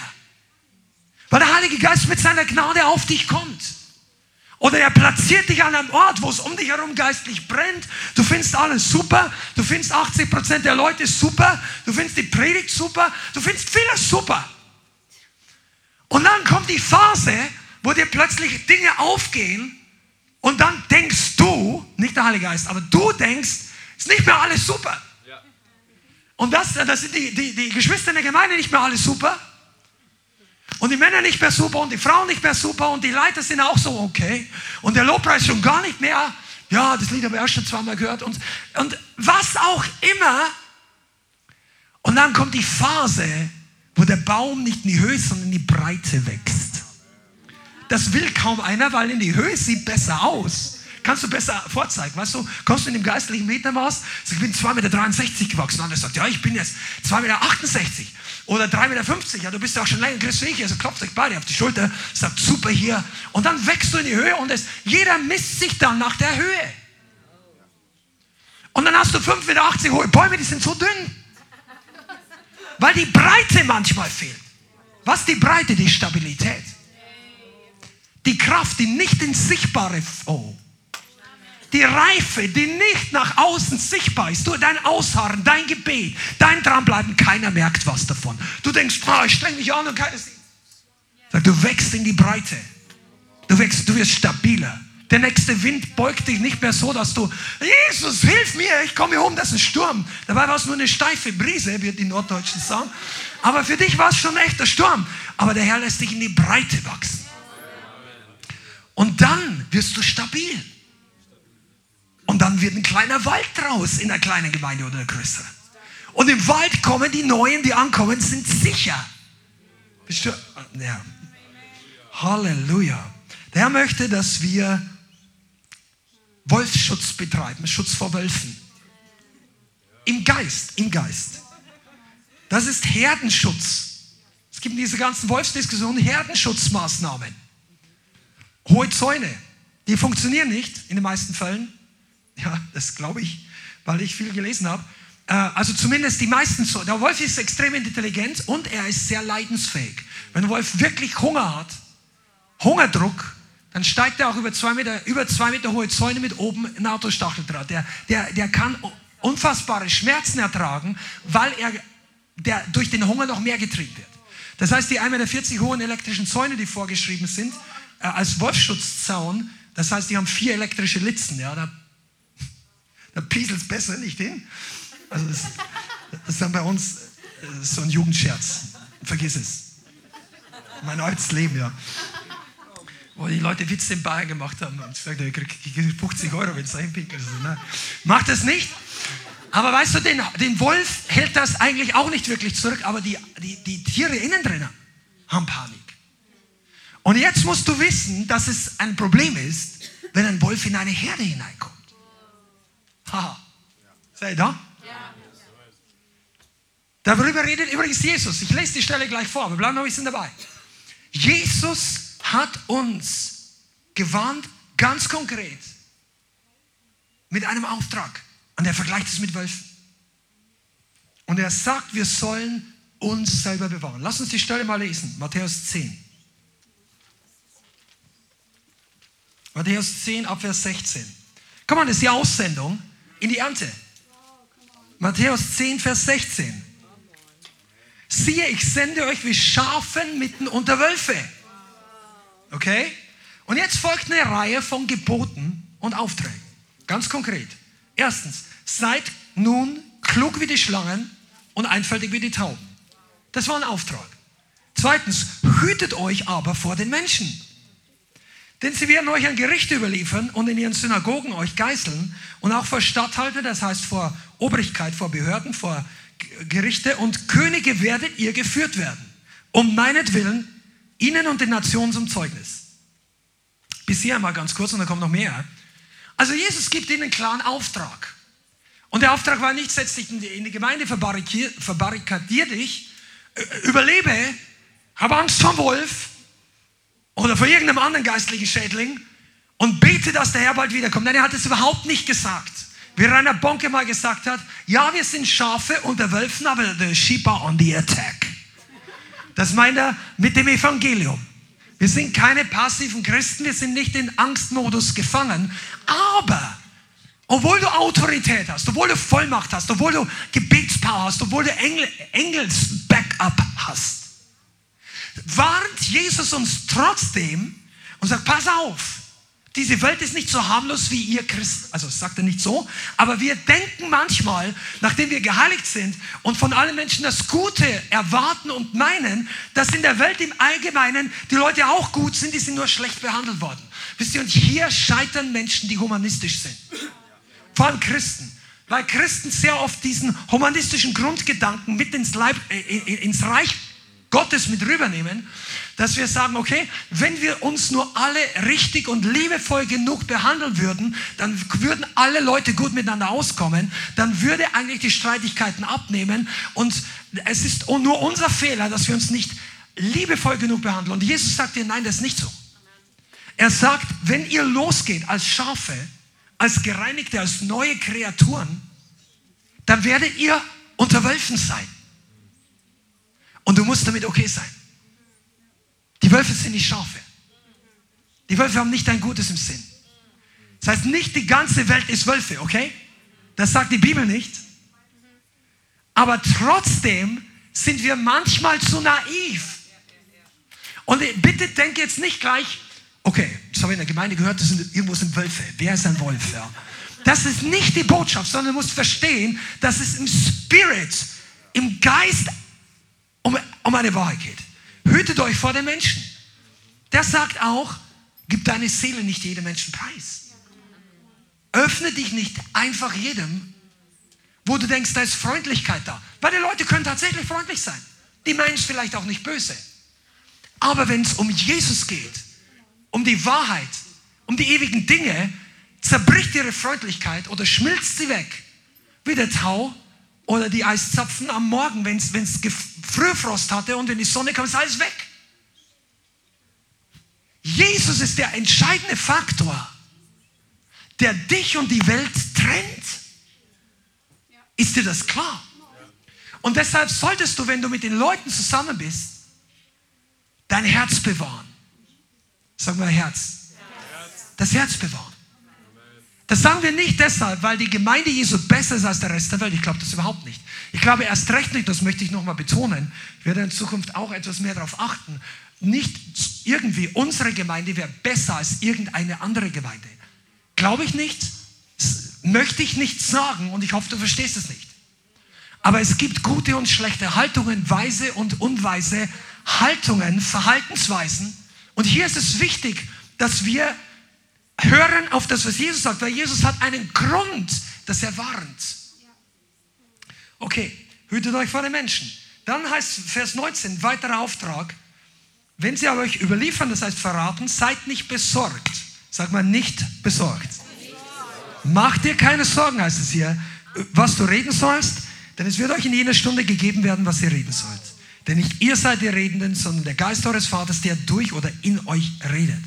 Speaker 2: Weil der Heilige Geist mit seiner Gnade auf dich kommt. Oder er platziert dich an einem Ort, wo es um dich herum geistlich brennt. Du findest alles super. Du findest 80 Prozent der Leute super. Du findest die Predigt super. Du findest vieles super. Und dann kommt die Phase, wo dir plötzlich Dinge aufgehen. Und dann denkst du, nicht der Heilige Geist, aber du denkst, ist nicht mehr alles super. Und das, das sind die, die, die Geschwister in der Gemeinde nicht mehr alles super. Und die Männer nicht mehr super und die Frauen nicht mehr super und die Leiter sind auch so okay. Und der Lobpreis schon gar nicht mehr. Ja, das Lied habe ich auch schon zweimal gehört. Und, und was auch immer. Und dann kommt die Phase, wo der Baum nicht in die Höhe, sondern in die Breite wächst. Das will kaum einer, weil in die Höhe sieht besser aus. Kannst du besser vorzeigen, weißt du? Kommst du in dem geistlichen Metermaß? Ich bin 2,63 Meter gewachsen. Und er sagt, ja, ich bin jetzt 2,68 Meter. Oder 3,50 Meter, ja, du bist ja auch schon länger größer wie ich, also klopft euch beide auf die Schulter, sagt super hier. Und dann wächst du in die Höhe und es, jeder misst sich dann nach der Höhe. Und dann hast du 5,80 Meter hohe Bäume, die sind so dünn. Weil die Breite manchmal fehlt. Was die Breite? Die Stabilität. Die Kraft, die nicht ins Sichtbare, oh, die Reife, die nicht nach außen sichtbar ist, du, dein Ausharren, dein Gebet, dein Dranbleiben, keiner merkt was davon. Du denkst, oh, ich streng mich an und keiner sieht. Du wächst in die Breite. Du wächst, du wirst stabiler. Der nächste Wind beugt dich nicht mehr so, dass du, Jesus, hilf mir, ich komme hier um, das ist ein Sturm. Dabei war es nur eine steife Brise, wird die Norddeutschen sagen. Aber für dich war es schon ein echter Sturm. Aber der Herr lässt dich in die Breite wachsen. Und dann wirst du stabil. Und dann wird ein kleiner Wald draus in einer kleinen Gemeinde oder einer größeren. Und im Wald kommen die Neuen, die ankommen, sind sicher. Bist du? Ja. Halleluja. Der Herr möchte, dass wir Wolfsschutz betreiben, Schutz vor Wölfen. Im Geist, im Geist. Das ist Herdenschutz. Es gibt in dieser ganzen Wolfsdiskussion Herdenschutzmaßnahmen. Hohe Zäune, die funktionieren nicht in den meisten Fällen. Ja, das glaube ich, weil ich viel gelesen habe. Äh, also zumindest die meisten so. Der Wolf ist extrem intelligent und er ist sehr leidensfähig. Wenn der Wolf wirklich Hunger hat, Hungerdruck, dann steigt er auch über zwei Meter, über zwei Meter hohe Zäune mit oben ein Autostacheldraht. Der, der, der kann unfassbare Schmerzen ertragen, weil er der durch den Hunger noch mehr getrieben wird. Das heißt, die 1,40 Meter hohen elektrischen Zäune, die vorgeschrieben sind, äh, als Wolfschutzzaun, das heißt, die haben vier elektrische Litzen. Ja, da, da pieselt es besser nicht hin. Also das, das ist dann bei uns äh, so ein Jugendscherz. Vergiss es. Mein altes Leben, ja. Wo die Leute Witze in Bayern gemacht haben und gesagt, ich kriege 50 Euro, wenn es da hinpinkelt. Also, Macht das nicht. Aber weißt du, den, den Wolf hält das eigentlich auch nicht wirklich zurück, aber die, die, die Tiere innen drin haben Panik. Und jetzt musst du wissen, dass es ein Problem ist, wenn ein Wolf in eine Herde hineinkommt. Haha. Seid ihr da? Darüber redet übrigens Jesus. Ich lese die Stelle gleich vor. Wir bleiben noch ein bisschen dabei. Jesus hat uns gewarnt, ganz konkret, mit einem Auftrag. Und er vergleicht es mit Wölfen. Und er sagt, wir sollen uns selber bewahren. Lass uns die Stelle mal lesen. Matthäus 10. Matthäus 10, Abvers 16. Komm mal, das ist die Aussendung in die Ernte. Matthäus 10, Vers 16. Siehe, ich sende euch wie Schafen mitten unter Wölfe. Okay? Und jetzt folgt eine Reihe von Geboten und Aufträgen. Ganz konkret. Erstens, seid nun klug wie die Schlangen und einfältig wie die Tauben. Das war ein Auftrag. Zweitens, hütet euch aber vor den Menschen. Denn sie werden euch ein Gericht überliefern und in ihren Synagogen euch geißeln und auch vor Statthalter, das heißt vor Obrigkeit, vor Behörden, vor Gerichte und Könige werdet ihr geführt werden. Um meinetwillen, ihnen und den Nationen zum Zeugnis. Bis hier einmal ganz kurz und dann kommt noch mehr. Also Jesus gibt ihnen einen klaren Auftrag. Und der Auftrag war nicht, setz dich in die, in die Gemeinde, verbarrikadier dich, überlebe, habe Angst vor Wolf oder vor irgendeinem anderen geistlichen Schädling und bete, dass der Herr bald wiederkommt. Nein, er hat es überhaupt nicht gesagt. Wie Rainer Bonke mal gesagt hat, ja, wir sind Schafe unter Wölfen, aber the sheep are on the attack. Das meint er mit dem Evangelium. Wir sind keine passiven Christen, wir sind nicht in Angstmodus gefangen. Aber, obwohl du Autorität hast, obwohl du Vollmacht hast, obwohl du Gebetspower hast, obwohl du Engel, Engels-Backup hast, warnt Jesus uns trotzdem und sagt, pass auf, diese Welt ist nicht so harmlos wie ihr Christen. Also sagt er nicht so, aber wir denken manchmal, nachdem wir geheiligt sind und von allen Menschen das Gute erwarten und meinen, dass in der Welt im Allgemeinen die Leute auch gut sind, die sind nur schlecht behandelt worden. Wisst ihr, und hier scheitern Menschen, die humanistisch sind. Vor allem Christen. Weil Christen sehr oft diesen humanistischen Grundgedanken mit ins, Leib, äh, ins Reich Gottes mit rübernehmen dass wir sagen, okay, wenn wir uns nur alle richtig und liebevoll genug behandeln würden, dann würden alle Leute gut miteinander auskommen, dann würde eigentlich die Streitigkeiten abnehmen und es ist nur unser Fehler, dass wir uns nicht liebevoll genug behandeln. Und Jesus sagt dir, nein, das ist nicht so. Er sagt, wenn ihr losgeht als Schafe, als gereinigte, als neue Kreaturen, dann werdet ihr unter Wölfen sein. Und du musst damit okay sein. Die Wölfe sind nicht Schafe. Die Wölfe haben nicht ein Gutes im Sinn. Das heißt, nicht die ganze Welt ist Wölfe, okay? Das sagt die Bibel nicht. Aber trotzdem sind wir manchmal zu naiv. Und bitte denke jetzt nicht gleich, okay, das habe ich in der Gemeinde gehört, das sind, irgendwo sind Wölfe. Wer ist ein Wolf? Ja. Das ist nicht die Botschaft, sondern du musst verstehen, dass es im Spirit, im Geist um, eine Wahrheit geht. Hütet euch vor den Menschen. Der sagt auch, gib deine Seele nicht jedem Menschen preis. Öffne dich nicht einfach jedem, wo du denkst, da ist Freundlichkeit da. Weil die Leute können tatsächlich freundlich sein. Die es vielleicht auch nicht böse. Aber wenn es um Jesus geht, um die Wahrheit, um die ewigen Dinge, zerbricht ihre Freundlichkeit oder schmilzt sie weg wie der Tau oder die Eiszapfen am Morgen, wenn es Frühfrost hatte und wenn die Sonne kam, ist alles weg. Jesus ist der entscheidende Faktor, der dich und die Welt trennt. Ist dir das klar? Und deshalb solltest du, wenn du mit den Leuten zusammen bist, dein Herz bewahren. Sag mal Herz. Das Herz bewahren. Das sagen wir nicht deshalb, weil die Gemeinde Jesu besser ist als der Rest der Welt. Ich glaube das überhaupt nicht. Ich glaube erst recht nicht, das möchte ich nochmal betonen. Ich werde in Zukunft auch etwas mehr darauf achten. Nicht irgendwie unsere Gemeinde wäre besser als irgendeine andere Gemeinde. Glaube ich nicht, möchte ich nicht sagen und ich hoffe, du verstehst es nicht. Aber es gibt gute und schlechte Haltungen, weise und unweise Haltungen, Verhaltensweisen. Und hier ist es wichtig, dass wir hören auf das, was Jesus sagt, weil Jesus hat einen Grund, dass er warnt. Okay, hütet euch vor den Menschen. Dann heißt Vers 19, weiterer Auftrag, wenn sie euch überliefern, das heißt verraten, seid nicht besorgt. Sag mal, nicht besorgt. Mach dir keine Sorgen, heißt es hier, was du reden sollst, denn es wird euch in jener Stunde gegeben werden, was ihr reden sollt. Denn nicht ihr seid die Redenden, sondern der Geist eures Vaters, der durch oder in euch redet.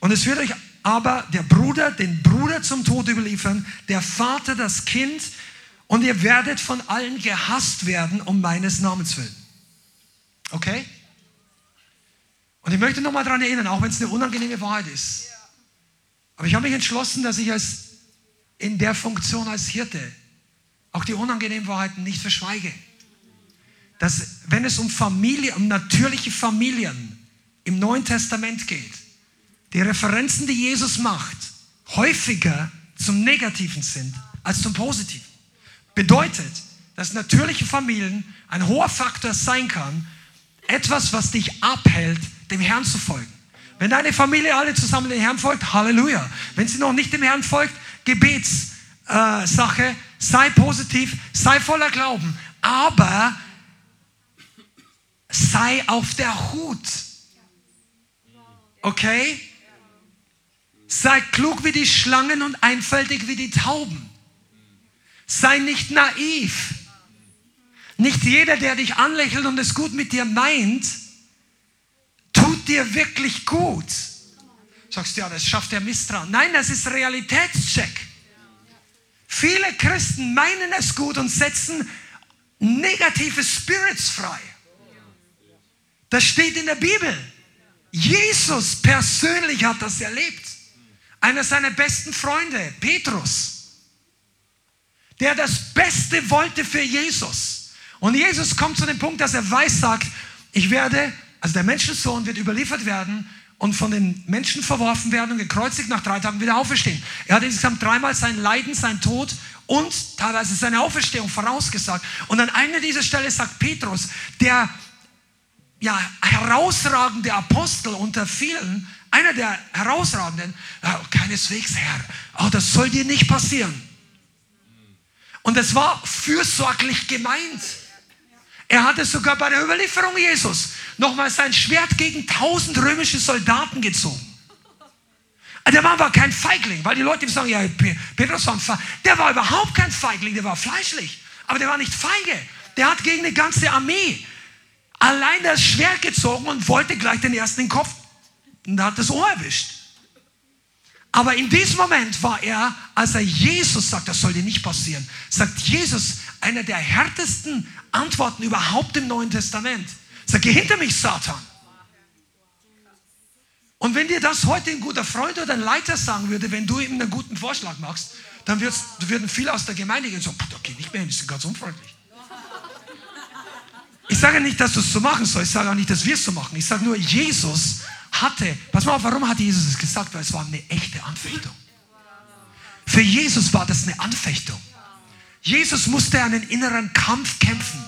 Speaker 2: Und es wird euch aber der Bruder den Bruder zum Tod überliefern, der Vater das Kind, und ihr werdet von allen gehasst werden um meines Namens willen. Okay? Und ich möchte nochmal daran erinnern, auch wenn es eine unangenehme Wahrheit ist. Aber ich habe mich entschlossen, dass ich als in der Funktion als Hirte auch die unangenehmen Wahrheiten nicht verschweige. Dass wenn es um Familie, um natürliche Familien im Neuen Testament geht, die Referenzen, die Jesus macht, häufiger zum Negativen sind als zum Positiven. Bedeutet, dass natürliche Familien ein hoher Faktor sein kann, etwas, was dich abhält, dem Herrn zu folgen. Wenn deine Familie alle zusammen dem Herrn folgt, Halleluja. Wenn sie noch nicht dem Herrn folgt, Gebetssache, äh, sei positiv, sei voller Glauben, aber sei auf der Hut. Okay? Sei klug wie die Schlangen und einfältig wie die Tauben. Sei nicht naiv. Nicht jeder, der dich anlächelt und es gut mit dir meint, tut dir wirklich gut. Sagst du, ja, das schafft der Misstrauen. Nein, das ist Realitätscheck. Viele Christen meinen es gut und setzen negative Spirits frei. Das steht in der Bibel. Jesus persönlich hat das erlebt. Einer seiner besten Freunde, Petrus, der das Beste wollte für Jesus. Und Jesus kommt zu dem Punkt, dass er weiß, sagt, ich werde, also der Menschensohn wird überliefert werden und von den Menschen verworfen werden und gekreuzigt nach drei Tagen wieder auferstehen. Er hat insgesamt dreimal sein Leiden, sein Tod und teilweise seine Auferstehung vorausgesagt. Und an einer dieser Stelle sagt Petrus, der ja, herausragende Apostel unter vielen, einer der herausragenden, keineswegs Herr, oh, das soll dir nicht passieren. Und es war fürsorglich gemeint. Er hatte sogar bei der Überlieferung Jesus nochmal sein Schwert gegen tausend römische Soldaten gezogen. Der Mann war kein Feigling, weil die Leute ihm sagen, ja, Petrus war ein Feigling. Der war überhaupt kein Feigling, der war fleischlich. Aber der war nicht feige. Der hat gegen eine ganze Armee allein das Schwert gezogen und wollte gleich den ersten in den Kopf und hat das Ohr erwischt. Aber in diesem Moment war er, als er Jesus sagt, das soll dir nicht passieren, sagt Jesus einer der härtesten Antworten überhaupt im Neuen Testament. Sagt, geh hinter mich, Satan. Und wenn dir das heute ein guter Freund oder ein Leiter sagen würde, wenn du ihm einen guten Vorschlag machst, dann würden viele aus der Gemeinde gehen und sagen, da geh nicht mehr hin, die sind ganz unfreundlich. Ich sage nicht, dass du es so machen sollst, ich sage auch nicht, dass wir es so machen. Ich sage nur, Jesus hatte, pass mal auf, warum hat Jesus es gesagt? Weil es war eine echte Anfechtung. Für Jesus war das eine Anfechtung. Jesus musste einen inneren Kampf kämpfen.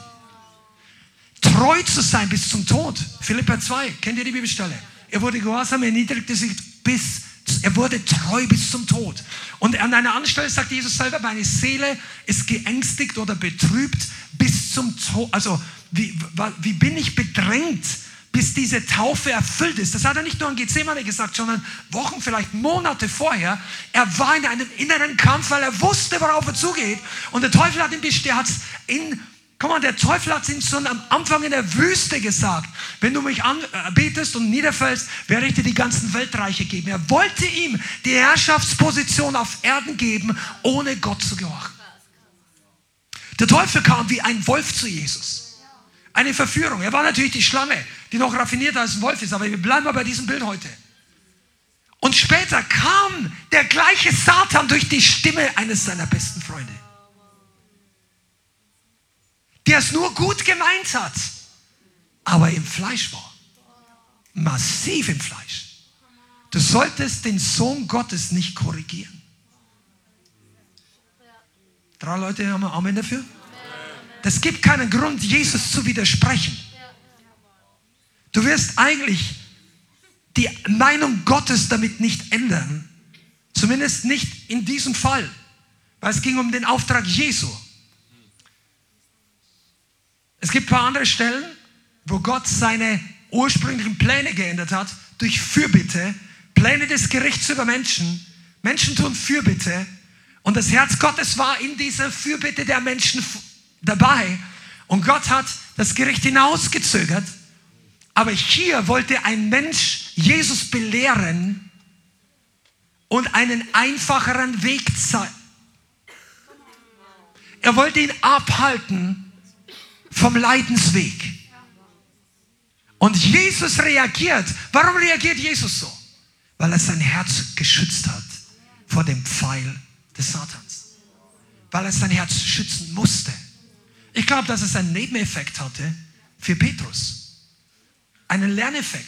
Speaker 2: Treu zu sein bis zum Tod. Philippa 2, kennt ihr die Bibelstelle? Er wurde gehorsam, er erniedrigte sich bis, er wurde treu bis zum Tod. Und an einer anderen Stelle sagt Jesus selber, meine Seele ist geängstigt oder betrübt bis zum Tod. Also, wie, wie bin ich bedrängt bis diese Taufe erfüllt ist. Das hat er nicht nur in Gethsemane gesagt, sondern Wochen, vielleicht Monate vorher. Er war in einem inneren Kampf, weil er wusste, worauf er zugeht. Und der Teufel hat bestärkt in Komm mal, der Teufel hat ihn schon am Anfang in der Wüste gesagt. Wenn du mich anbetest äh, und niederfällst, werde ich dir die ganzen Weltreiche geben. Er wollte ihm die Herrschaftsposition auf Erden geben, ohne Gott zu gehorchen. Der Teufel kam wie ein Wolf zu Jesus. Eine Verführung. Er war natürlich die Schlange, die noch raffinierter als ein Wolf ist, aber wir bleiben mal bei diesem Bild heute. Und später kam der gleiche Satan durch die Stimme eines seiner besten Freunde, der es nur gut gemeint hat, aber im Fleisch war. Massiv im Fleisch. Du solltest den Sohn Gottes nicht korrigieren. Drei Leute haben Amen dafür? Das gibt keinen Grund, Jesus zu widersprechen. Du wirst eigentlich die Meinung Gottes damit nicht ändern. Zumindest nicht in diesem Fall. Weil es ging um den Auftrag Jesu. Es gibt ein paar andere Stellen, wo Gott seine ursprünglichen Pläne geändert hat durch Fürbitte, Pläne des Gerichts über Menschen. Menschen tun Fürbitte und das Herz Gottes war in dieser Fürbitte der Menschen dabei. Und Gott hat das Gericht hinausgezögert. Aber hier wollte ein Mensch Jesus belehren und einen einfacheren Weg zeigen. Er wollte ihn abhalten vom Leidensweg. Und Jesus reagiert. Warum reagiert Jesus so? Weil er sein Herz geschützt hat vor dem Pfeil des Satans, weil er sein Herz schützen musste. Ich glaube, dass es einen Nebeneffekt hatte für Petrus. Einen Lerneffekt.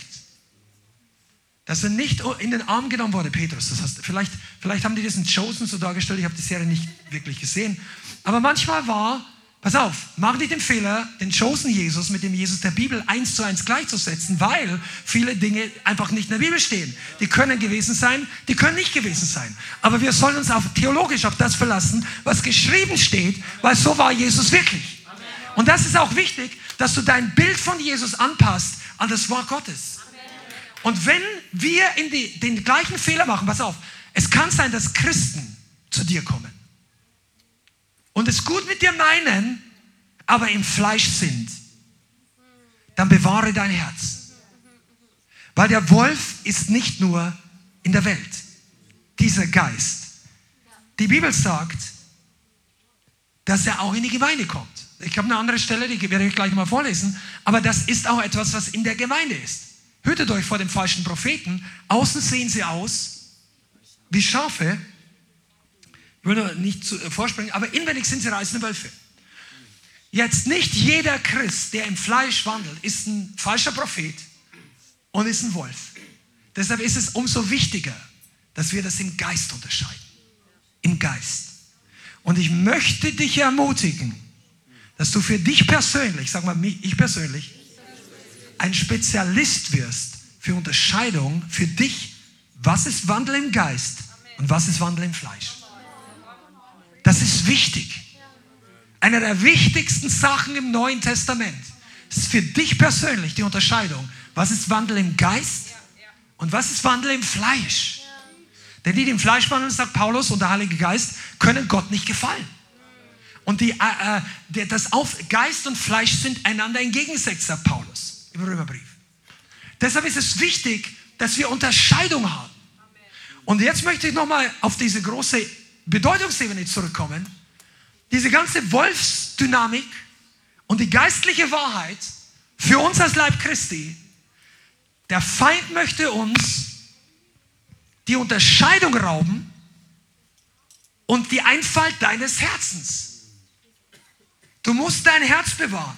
Speaker 2: Dass er nicht in den Arm genommen wurde, Petrus. Das heißt, vielleicht, vielleicht haben die das in Chosen so dargestellt, ich habe die Serie nicht wirklich gesehen. Aber manchmal war Pass auf, mach nicht den Fehler, den Chosen Jesus mit dem Jesus der Bibel eins zu eins gleichzusetzen, weil viele Dinge einfach nicht in der Bibel stehen. Die können gewesen sein, die können nicht gewesen sein. Aber wir sollen uns auf, theologisch auf das verlassen, was geschrieben steht, weil so war Jesus wirklich. Und das ist auch wichtig, dass du dein Bild von Jesus anpasst an das Wort Gottes. Und wenn wir in die, den gleichen Fehler machen, pass auf, es kann sein, dass Christen zu dir kommen und es gut mit dir meinen, aber im Fleisch sind, dann bewahre dein Herz. Weil der Wolf ist nicht nur in der Welt, dieser Geist. Die Bibel sagt, dass er auch in die Gemeinde kommt. Ich habe eine andere Stelle, die werde ich gleich mal vorlesen, aber das ist auch etwas, was in der Gemeinde ist. Hütet euch vor dem falschen Propheten. Außen sehen sie aus wie Schafe, ich will nur nicht zu, äh, vorspringen, aber inwendig sind sie reißende Wölfe. Jetzt nicht jeder Christ, der im Fleisch wandelt, ist ein falscher Prophet und ist ein Wolf. Deshalb ist es umso wichtiger, dass wir das im Geist unterscheiden. Im Geist. Und ich möchte dich ermutigen, dass du für dich persönlich, sag mal ich persönlich, ein Spezialist wirst für Unterscheidung für dich, was ist Wandel im Geist und was ist Wandel im Fleisch. Das ist wichtig. Eine der wichtigsten Sachen im Neuen Testament ist für dich persönlich die Unterscheidung. Was ist Wandel im Geist und was ist Wandel im Fleisch? Denn die, die im Fleisch wandeln, sagt Paulus und der Heilige Geist, können Gott nicht gefallen. Und die, äh, äh das Auf Geist und Fleisch sind einander entgegengesetzt, sagt Paulus im Römerbrief. Deshalb ist es wichtig, dass wir Unterscheidung haben. Und jetzt möchte ich nochmal auf diese große Bedeutungsebene zurückkommen, diese ganze Wolfsdynamik und die geistliche Wahrheit für uns als Leib Christi, der Feind möchte uns die Unterscheidung rauben und die Einfalt deines Herzens. Du musst dein Herz bewahren.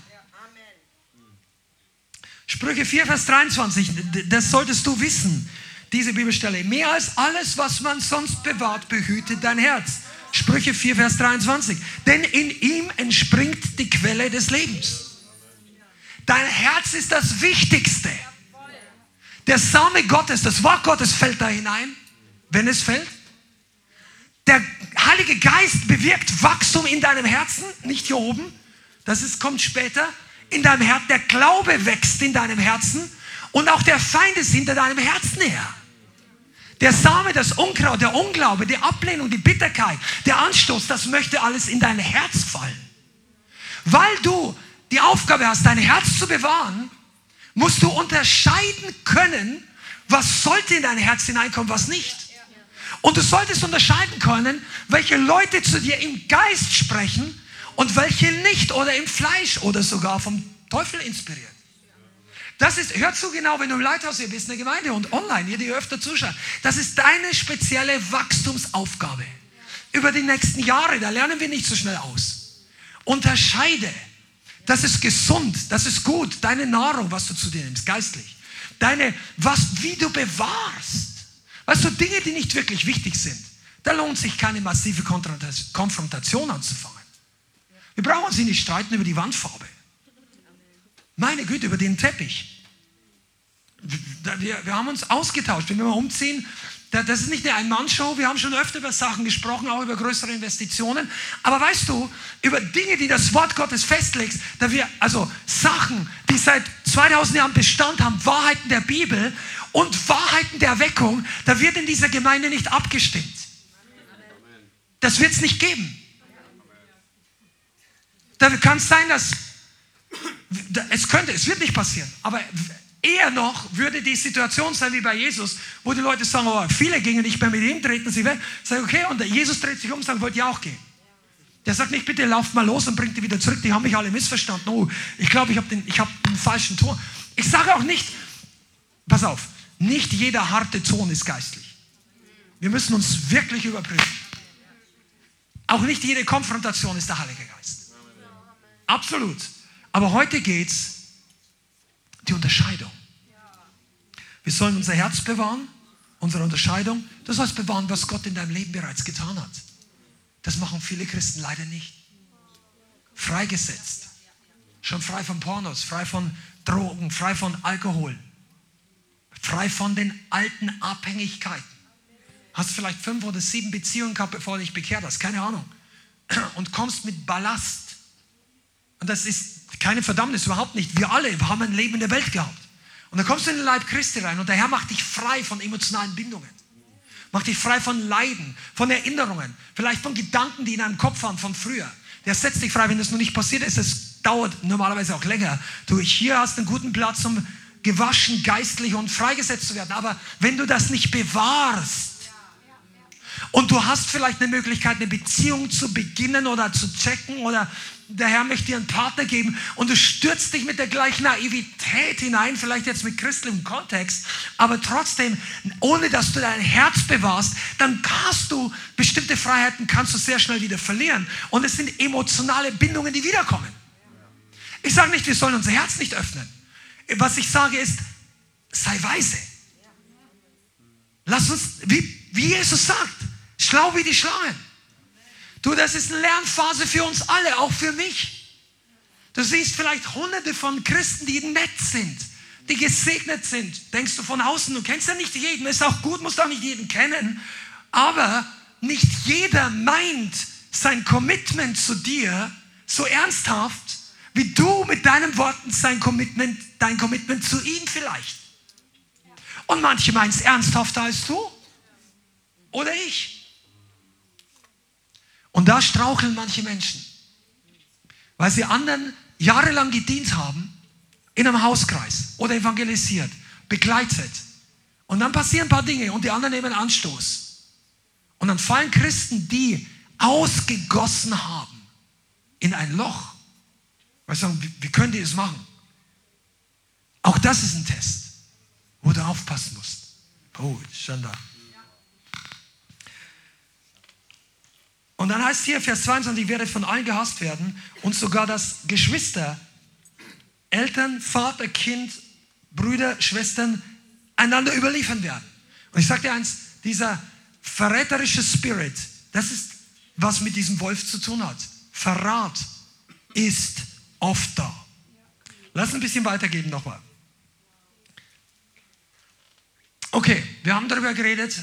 Speaker 2: Sprüche 4, Vers 23, das solltest du wissen diese Bibelstelle. Mehr als alles, was man sonst bewahrt, behütet dein Herz. Sprüche 4, Vers 23. Denn in ihm entspringt die Quelle des Lebens. Dein Herz ist das Wichtigste. Der Same Gottes, das Wort Gottes fällt da hinein, wenn es fällt. Der Heilige Geist bewirkt Wachstum in deinem Herzen, nicht hier oben. Das ist, kommt später. In deinem Herzen, der Glaube wächst in deinem Herzen Und auch der Feind ist hinter deinem Herzen her. Der Same, das Unkraut, der Unglaube, die Ablehnung, die Bitterkeit, der Anstoß, das möchte alles in dein Herz fallen. Weil du die Aufgabe hast, dein Herz zu bewahren, musst du unterscheiden können, was sollte in dein Herz hineinkommen, was nicht. Und du solltest unterscheiden können, welche Leute zu dir im Geist sprechen und welche nicht oder im Fleisch oder sogar vom Teufel inspiriert. Das ist, hört zu genau, wenn du im Leithaus hier bist, in der Gemeinde und online, ihr, die öfter zuschaut. Das ist deine spezielle Wachstumsaufgabe. Über die nächsten Jahre, da lernen wir nicht so schnell aus. Unterscheide. Das ist gesund, das ist gut. Deine Nahrung, was du zu dir nimmst, geistlich. Deine, was, wie du bewahrst. Weißt du, Dinge, die nicht wirklich wichtig sind, da lohnt sich keine massive Konfrontation anzufangen. Wir brauchen uns nicht streiten über die Wandfarbe. Meine Güte, über den Teppich. Wir, wir haben uns ausgetauscht. Wenn wir mal umziehen, das ist nicht eine Ein-Mann-Show. Wir haben schon öfter über Sachen gesprochen, auch über größere Investitionen. Aber weißt du, über Dinge, die das Wort Gottes festlegt, da wir, also Sachen, die seit 2000 Jahren Bestand haben, Wahrheiten der Bibel und Wahrheiten der Erweckung, da wird in dieser Gemeinde nicht abgestimmt. Das wird es nicht geben. Da kann es sein, dass es könnte, es wird nicht passieren, aber eher noch würde die Situation sein wie bei Jesus, wo die Leute sagen, oh, viele gingen nicht mehr mit ihm, treten sie weg. Sagen, okay, und Jesus dreht sich um und sagt, wollt ihr auch gehen? Der sagt nicht, bitte lauft mal los und bringt die wieder zurück, die haben mich alle missverstanden. Oh, ich glaube, ich habe den, hab den falschen Ton. Ich sage auch nicht, pass auf, nicht jeder harte Ton ist geistlich. Wir müssen uns wirklich überprüfen. Auch nicht jede Konfrontation ist der Heilige Geist. Absolut. Aber heute geht es die Unterscheidung. Wir sollen unser Herz bewahren, unsere Unterscheidung. Das heißt bewahren, was Gott in deinem Leben bereits getan hat. Das machen viele Christen leider nicht. Freigesetzt. Schon frei von Pornos, frei von Drogen, frei von Alkohol, frei von den alten Abhängigkeiten. Hast vielleicht fünf oder sieben Beziehungen gehabt, bevor du dich bekehrt hast, keine Ahnung. Und kommst mit Ballast. Und das ist keine Verdammnis, überhaupt nicht. Wir alle haben ein Leben in der Welt gehabt. Und dann kommst du in den Leib Christi rein und der Herr macht dich frei von emotionalen Bindungen. Macht dich frei von Leiden, von Erinnerungen, vielleicht von Gedanken, die in deinem Kopf waren von früher. Der setzt dich frei, wenn das noch nicht passiert ist. Es dauert normalerweise auch länger. Du hier hast einen guten Platz, um gewaschen, geistlich und freigesetzt zu werden. Aber wenn du das nicht bewahrst, und du hast vielleicht eine Möglichkeit, eine Beziehung zu beginnen oder zu checken oder der Herr möchte dir einen Partner geben und du stürzt dich mit der gleichen Naivität hinein, vielleicht jetzt mit christlichem Kontext, aber trotzdem, ohne dass du dein Herz bewahrst, dann hast du bestimmte Freiheiten, kannst du sehr schnell wieder verlieren. Und es sind emotionale Bindungen, die wiederkommen. Ich sage nicht, wir sollen unser Herz nicht öffnen. Was ich sage ist, sei weise. Lass uns, wie, wie Jesus sagt, schlau wie die Schlangen. Du, das ist eine Lernphase für uns alle, auch für mich. Du siehst vielleicht hunderte von Christen, die nett sind, die gesegnet sind. Denkst du von außen, du kennst ja nicht jeden, ist auch gut, musst auch nicht jeden kennen. Aber nicht jeder meint sein Commitment zu dir so ernsthaft, wie du mit deinen Worten sein Commitment, dein Commitment zu ihm vielleicht. Und manche meinen es ernsthafter als du oder ich. Und da straucheln manche Menschen, weil sie anderen jahrelang gedient haben, in einem Hauskreis oder evangelisiert, begleitet. Und dann passieren ein paar Dinge und die anderen nehmen Anstoß. Und dann fallen Christen, die ausgegossen haben, in ein Loch. Weil sie sagen, wie, wie können die das machen? Auch das ist ein Test, wo du aufpassen musst. Oh, schon da. Und dann heißt hier, Vers 22, werdet von allen gehasst werden und sogar das Geschwister, Eltern, Vater, Kind, Brüder, Schwestern einander überliefern werden. Und ich sage dir eins, dieser verräterische Spirit, das ist, was mit diesem Wolf zu tun hat. Verrat ist oft da. Lass ein bisschen weitergeben nochmal. Okay, wir haben darüber geredet,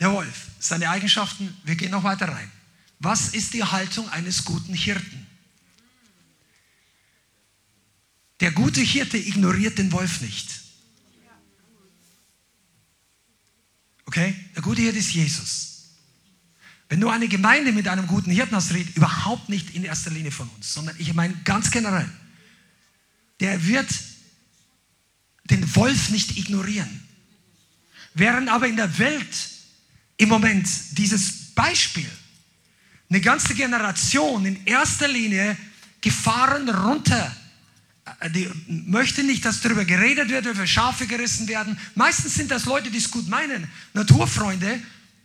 Speaker 2: der Wolf, seine Eigenschaften, wir gehen noch weiter rein. Was ist die Haltung eines guten Hirten? Der gute Hirte ignoriert den Wolf nicht. Okay? Der gute Hirte ist Jesus. Wenn du eine Gemeinde mit einem guten Hirten hast, redet überhaupt nicht in erster Linie von uns, sondern ich meine ganz generell. Der wird den Wolf nicht ignorieren. Während aber in der Welt im Moment dieses Beispiel eine ganze Generation in erster Linie Gefahren runter äh, die möchte nicht, dass darüber geredet wird, über Schafe gerissen werden. Meistens sind das Leute, die es gut meinen, Naturfreunde,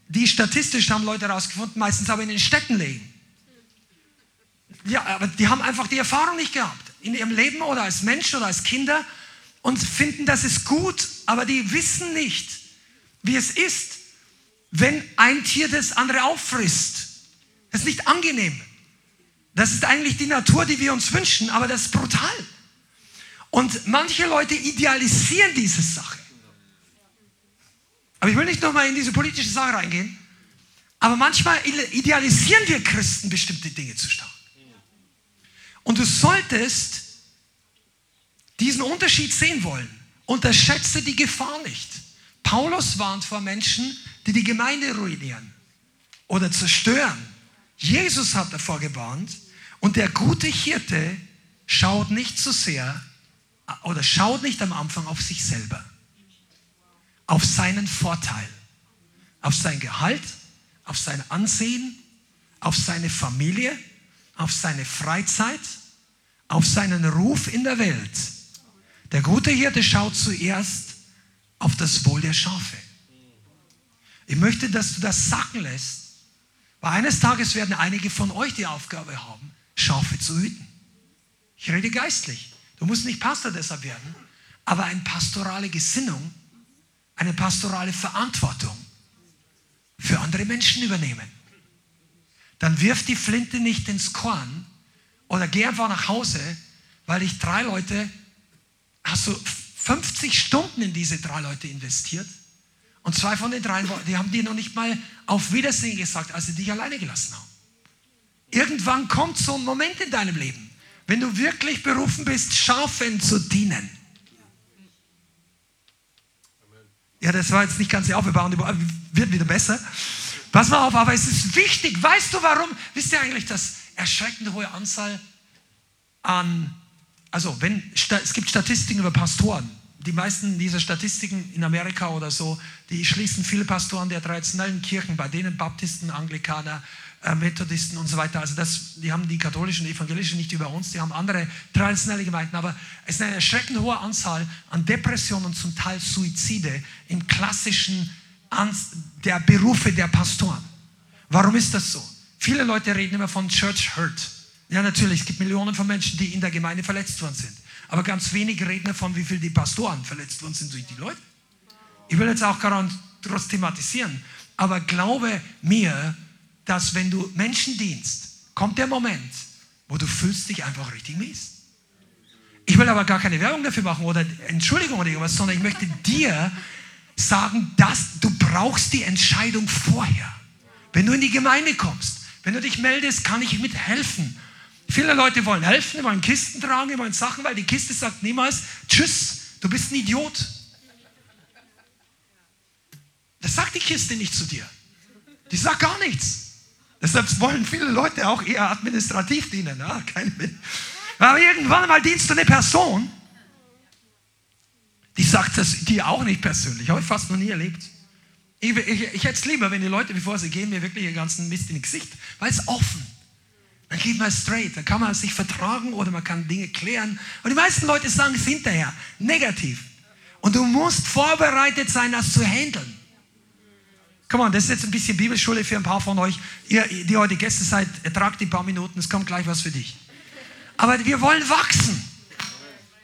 Speaker 2: die statistisch haben Leute herausgefunden, meistens aber in den Städten leben. Ja, aber die haben einfach die Erfahrung nicht gehabt in ihrem Leben oder als Mensch oder als Kinder und finden, das ist gut, aber die wissen nicht, wie es ist, wenn ein Tier das andere auffrisst. Das ist nicht angenehm. Das ist eigentlich die Natur, die wir uns wünschen, aber das ist brutal. Und manche Leute idealisieren diese Sache. Aber ich will nicht nochmal in diese politische Sache reingehen. Aber manchmal idealisieren wir Christen bestimmte Dinge zu stark. Und du solltest diesen Unterschied sehen wollen. Unterschätze die Gefahr nicht. Paulus warnt vor Menschen, die die Gemeinde ruinieren oder zerstören. Jesus hat davor gewarnt und der gute Hirte schaut nicht so sehr oder schaut nicht am Anfang auf sich selber, auf seinen Vorteil, auf sein Gehalt, auf sein Ansehen, auf seine Familie, auf seine Freizeit, auf seinen Ruf in der Welt. Der gute Hirte schaut zuerst auf das Wohl der Schafe. Ich möchte, dass du das sacken lässt, weil eines Tages werden einige von euch die Aufgabe haben, Schafe zu hüten. Ich rede geistlich. Du musst nicht Pastor deshalb werden, aber eine pastorale Gesinnung, eine pastorale Verantwortung für andere Menschen übernehmen. Dann wirf die Flinte nicht ins Korn oder geh einfach nach Hause, weil dich drei Leute, hast du 50 Stunden in diese drei Leute investiert und zwei von den drei, die haben dir noch nicht mal auf Wiedersehen gesagt, als sie dich alleine gelassen haben. Irgendwann kommt so ein Moment in deinem Leben, wenn du wirklich berufen bist, Schafen zu dienen. Ja, das war jetzt nicht ganz die Aufbewahrung, wird wieder besser. Pass mal auf, aber es ist wichtig. Weißt du warum? Wisst ihr eigentlich, dass erschreckende hohe Anzahl an, also wenn, es gibt Statistiken über Pastoren. Die meisten dieser Statistiken in Amerika oder so, die schließen viele Pastoren der traditionellen Kirchen, bei denen Baptisten, Anglikaner, äh, Methodisten und so weiter. Also das, die haben die katholischen, die evangelischen nicht über uns, die haben andere traditionelle Gemeinden, aber es ist eine erschreckend hohe Anzahl an Depressionen und zum Teil Suizide im klassischen der Berufe der Pastoren. Warum ist das so? Viele Leute reden immer von Church Hurt. Ja, natürlich, es gibt Millionen von Menschen, die in der Gemeinde verletzt worden sind. Aber ganz wenig reden davon, wie viel die Pastoren verletzt worden sind durch die Leute. Ich will jetzt auch gar nicht groß thematisieren, aber glaube mir, dass wenn du Menschen dienst, kommt der Moment, wo du fühlst dich einfach richtig mies. Ich will aber gar keine Werbung dafür machen oder Entschuldigung oder irgendwas, sondern ich möchte dir sagen, dass du brauchst die Entscheidung vorher. Wenn du in die Gemeinde kommst, wenn du dich meldest, kann ich mithelfen. Viele Leute wollen helfen, wollen Kisten tragen, wollen Sachen, weil die Kiste sagt niemals, tschüss, du bist ein Idiot. Das sagt die Kiste nicht zu dir. Die sagt gar nichts. Deshalb wollen viele Leute auch eher administrativ dienen. Aber irgendwann mal dienst du eine Person, die sagt das dir auch nicht persönlich. Habe ich fast noch nie erlebt. Ich, ich, ich hätte es lieber, wenn die Leute, bevor sie gehen, mir wirklich ihren ganzen Mist in Gesicht, weil es offen. Dann geht man straight, dann kann man sich vertragen oder man kann Dinge klären. Und die meisten Leute sagen es hinterher, negativ. Und du musst vorbereitet sein, das zu handeln. Come on, das ist jetzt ein bisschen Bibelschule für ein paar von euch. Ihr, die heute Gäste seid, ertragt die paar Minuten, es kommt gleich was für dich. Aber wir wollen wachsen.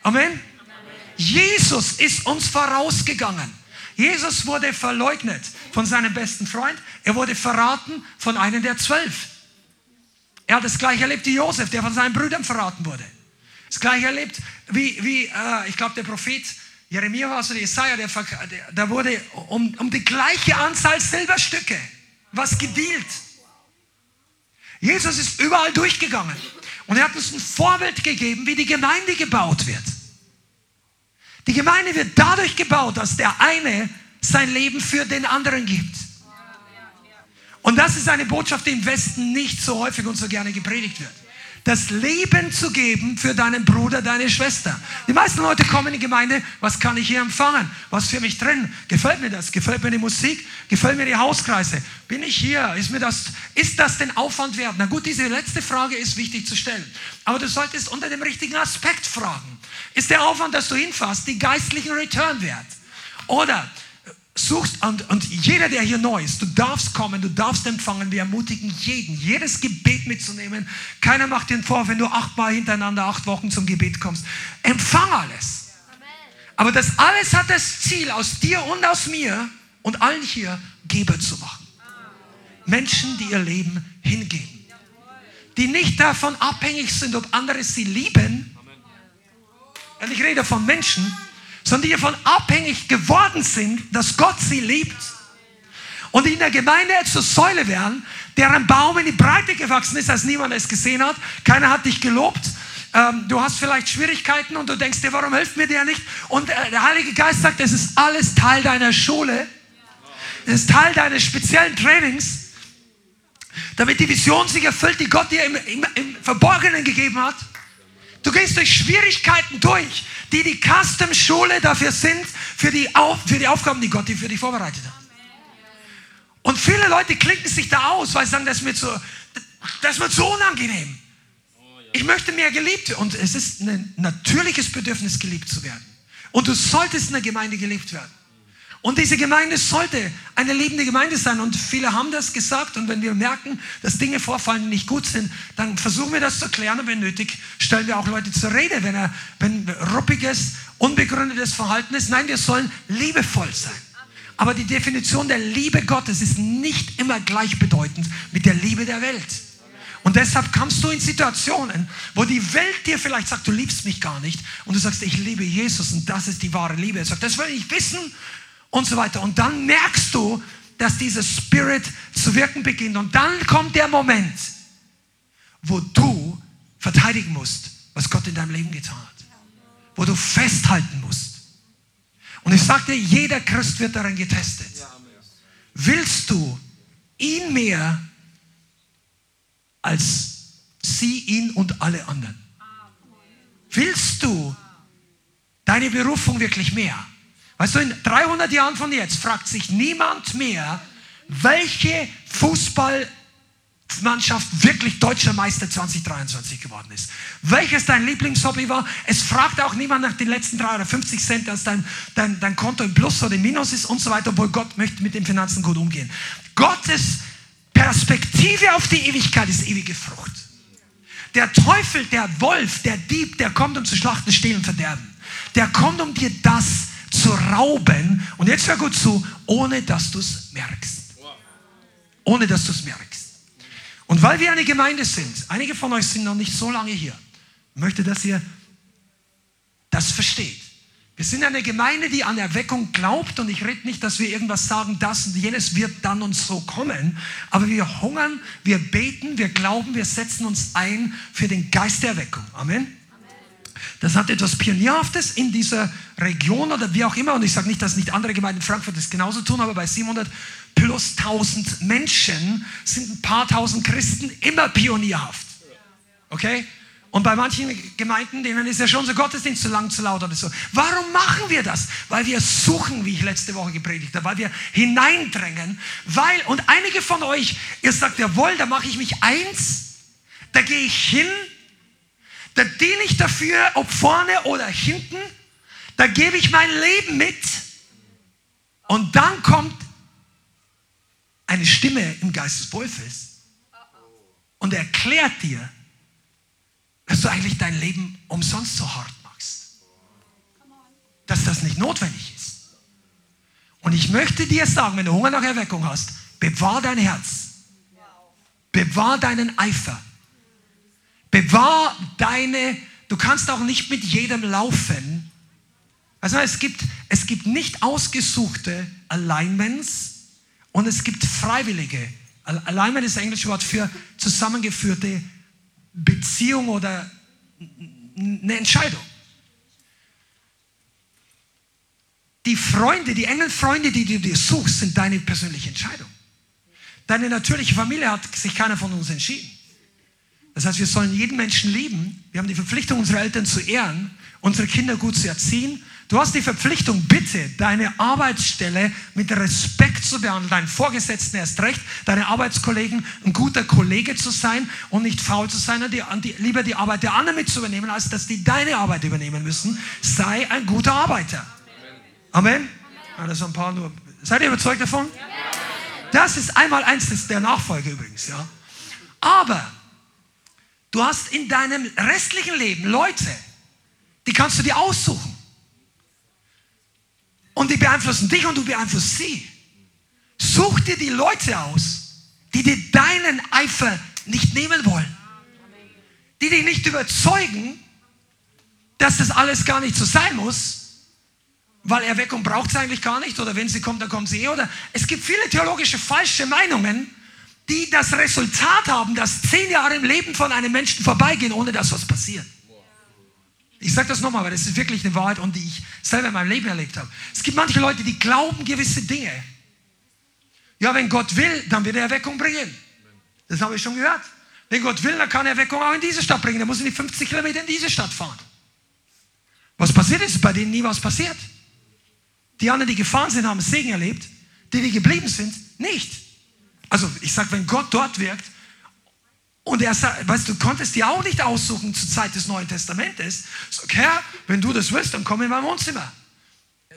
Speaker 2: Amen. Jesus ist uns vorausgegangen. Jesus wurde verleugnet von seinem besten Freund. Er wurde verraten von einem der zwölf. Er hat das gleiche erlebt wie Josef, der von seinen Brüdern verraten wurde. Das gleiche erlebt wie, wie äh, ich glaube, der Prophet Jeremia war so der Jesaja, der, der wurde um, um die gleiche Anzahl Silberstücke was gedealt. Jesus ist überall durchgegangen und er hat uns ein Vorbild gegeben, wie die Gemeinde gebaut wird. Die Gemeinde wird dadurch gebaut, dass der eine sein Leben für den anderen gibt. Und das ist eine Botschaft, die im Westen nicht so häufig und so gerne gepredigt wird. Das Leben zu geben für deinen Bruder, deine Schwester. Die meisten Leute kommen in die Gemeinde, was kann ich hier empfangen? Was für mich drin? Gefällt mir das? Gefällt mir die Musik? Gefällt mir die Hauskreise? Bin ich hier? Ist mir das, ist das den Aufwand wert? Na gut, diese letzte Frage ist wichtig zu stellen. Aber du solltest unter dem richtigen Aspekt fragen. Ist der Aufwand, dass du hinfährst, die geistlichen Return wert? Oder suchst und, und jeder, der hier neu ist, du darfst kommen, du darfst empfangen. Wir ermutigen jeden, jedes Gebet mitzunehmen. Keiner macht dir vor, wenn du achtmal hintereinander acht Wochen zum Gebet kommst. Empfang alles. Aber das alles hat das Ziel, aus dir und aus mir und allen hier Geber zu machen. Menschen, die ihr Leben hingeben. Die nicht davon abhängig sind, ob andere sie lieben. Und ich rede von Menschen, sondern die davon abhängig geworden sind, dass Gott sie liebt und die in der Gemeinde zur Säule werden, deren Baum in die Breite gewachsen ist, als niemand es gesehen hat. Keiner hat dich gelobt. Ähm, du hast vielleicht Schwierigkeiten und du denkst dir, warum hilft mir der nicht? Und äh, der Heilige Geist sagt, es ist alles Teil deiner Schule. Es ist Teil deines speziellen Trainings, damit die Vision sich erfüllt, die Gott dir im, im, im Verborgenen gegeben hat. Du gehst durch Schwierigkeiten durch, die die Custom-Schule dafür sind, für die, Auf, für die Aufgaben, die Gott dir für dich vorbereitet hat. Und viele Leute klinken sich da aus, weil sie sagen, das ist mir zu, das wird so unangenehm. Ich möchte mehr geliebt werden. Und es ist ein natürliches Bedürfnis, geliebt zu werden. Und du solltest in der Gemeinde geliebt werden. Und diese Gemeinde sollte eine liebende Gemeinde sein. Und viele haben das gesagt. Und wenn wir merken, dass Dinge vorfallen, die nicht gut sind, dann versuchen wir das zu klären. Und wenn nötig, stellen wir auch Leute zur Rede, wenn, er, wenn ruppiges, unbegründetes Verhalten ist. Nein, wir sollen liebevoll sein. Aber die Definition der Liebe Gottes ist nicht immer gleichbedeutend mit der Liebe der Welt. Und deshalb kommst du in Situationen, wo die Welt dir vielleicht sagt, du liebst mich gar nicht. Und du sagst, ich liebe Jesus und das ist die wahre Liebe. Er sagt, das will ich wissen und so weiter. Und dann merkst du, dass dieser Spirit zu wirken beginnt. Und dann kommt der Moment, wo du verteidigen musst, was Gott in deinem Leben getan hat. Wo du festhalten musst. Und ich sagte, jeder Christ wird daran getestet. Willst du ihn mehr als sie, ihn und alle anderen? Willst du deine Berufung wirklich mehr? Weißt du, in 300 Jahren von jetzt fragt sich niemand mehr, welche Fußballmannschaft wirklich deutscher Meister 2023 geworden ist. Welches dein Lieblingshobby war. Es fragt auch niemand nach den letzten drei oder 50 Cent, dass dein, dein, dein Konto im Plus oder im Minus ist und so weiter, obwohl Gott möchte mit den Finanzen gut umgehen. Gottes Perspektive auf die Ewigkeit ist ewige Frucht. Der Teufel, der Wolf, der Dieb, der kommt, um zu schlachten, stehlen, verderben. Der kommt, um dir das zu rauben. Und jetzt hör gut zu, ohne dass du es merkst. Ohne dass du es merkst. Und weil wir eine Gemeinde sind, einige von euch sind noch nicht so lange hier, möchte, dass ihr das versteht. Wir sind eine Gemeinde, die an Erweckung glaubt und ich rede nicht, dass wir irgendwas sagen, das und jenes wird dann und so kommen, aber wir hungern, wir beten, wir glauben, wir setzen uns ein für den Geist der Erweckung. Amen. Das hat etwas Pionierhaftes in dieser Region oder wie auch immer. Und ich sage nicht, dass nicht andere Gemeinden in Frankfurt das genauso tun, aber bei 700 plus 1000 Menschen sind ein paar tausend Christen immer pionierhaft. Okay? Und bei manchen Gemeinden, denen ist ja schon so Gottesdienst zu lang, zu laut oder so. Warum machen wir das? Weil wir suchen, wie ich letzte Woche gepredigt habe, weil wir hineindrängen, weil, und einige von euch, ihr sagt, jawohl, da mache ich mich eins, da gehe ich hin, da diene ich dafür, ob vorne oder hinten, da gebe ich mein Leben mit und dann kommt eine Stimme im Geist des Wolfes und erklärt dir, dass du eigentlich dein Leben umsonst so hart machst. Dass das nicht notwendig ist. Und ich möchte dir sagen, wenn du Hunger nach Erweckung hast, bewahr dein Herz. Bewahr deinen Eifer. Bewahr deine, du kannst auch nicht mit jedem laufen. Also es gibt, es gibt nicht ausgesuchte Alignments und es gibt freiwillige. Alignment ist das englische Wort für zusammengeführte Beziehung oder eine Entscheidung. die Freunde, die engen Freunde, die du dir suchst, sind deine persönliche Entscheidung. Deine natürliche Familie hat sich keiner von uns entschieden. Das heißt, wir sollen jeden Menschen lieben. Wir haben die Verpflichtung, unsere Eltern zu ehren, unsere Kinder gut zu erziehen. Du hast die Verpflichtung, bitte deine Arbeitsstelle mit Respekt zu behandeln, deinen Vorgesetzten erst recht, deine Arbeitskollegen ein guter Kollege zu sein und nicht faul zu sein und die, die, lieber die Arbeit der anderen mit zu übernehmen, als dass die deine Arbeit übernehmen müssen. Sei ein guter Arbeiter. Amen. Ja, das ein paar nur. Seid ihr überzeugt davon? Das ist einmal eins der Nachfolge übrigens, ja. Aber du hast in deinem restlichen Leben Leute, die kannst du dir aussuchen. Und die beeinflussen dich und du beeinflusst sie. Such dir die Leute aus, die dir deinen Eifer nicht nehmen wollen. Die dich nicht überzeugen, dass das alles gar nicht so sein muss, weil Erweckung braucht es eigentlich gar nicht oder wenn sie kommt, dann kommt sie eh. Oder es gibt viele theologische falsche Meinungen, die das Resultat haben, dass zehn Jahre im Leben von einem Menschen vorbeigehen, ohne dass was passiert. Ich sage das nochmal, weil das ist wirklich eine Wahrheit und die ich selber in meinem Leben erlebt habe. Es gibt manche Leute, die glauben gewisse Dinge. Ja, wenn Gott will, dann wird er Erweckung bringen. Das habe ich schon gehört. Wenn Gott will, dann kann er Erweckung auch in diese Stadt bringen. Dann muss er nicht 50 Kilometer in diese Stadt fahren. Was passiert ist, bei denen nie was passiert. Die anderen, die gefahren sind, haben Segen erlebt. Die, die geblieben sind, nicht. Also ich sage, wenn Gott dort wirkt und er sagt, weißt du, konntest dir auch nicht aussuchen zur Zeit des Neuen Testamentes. Sag, Herr, wenn du das willst, dann komm in mein Wohnzimmer.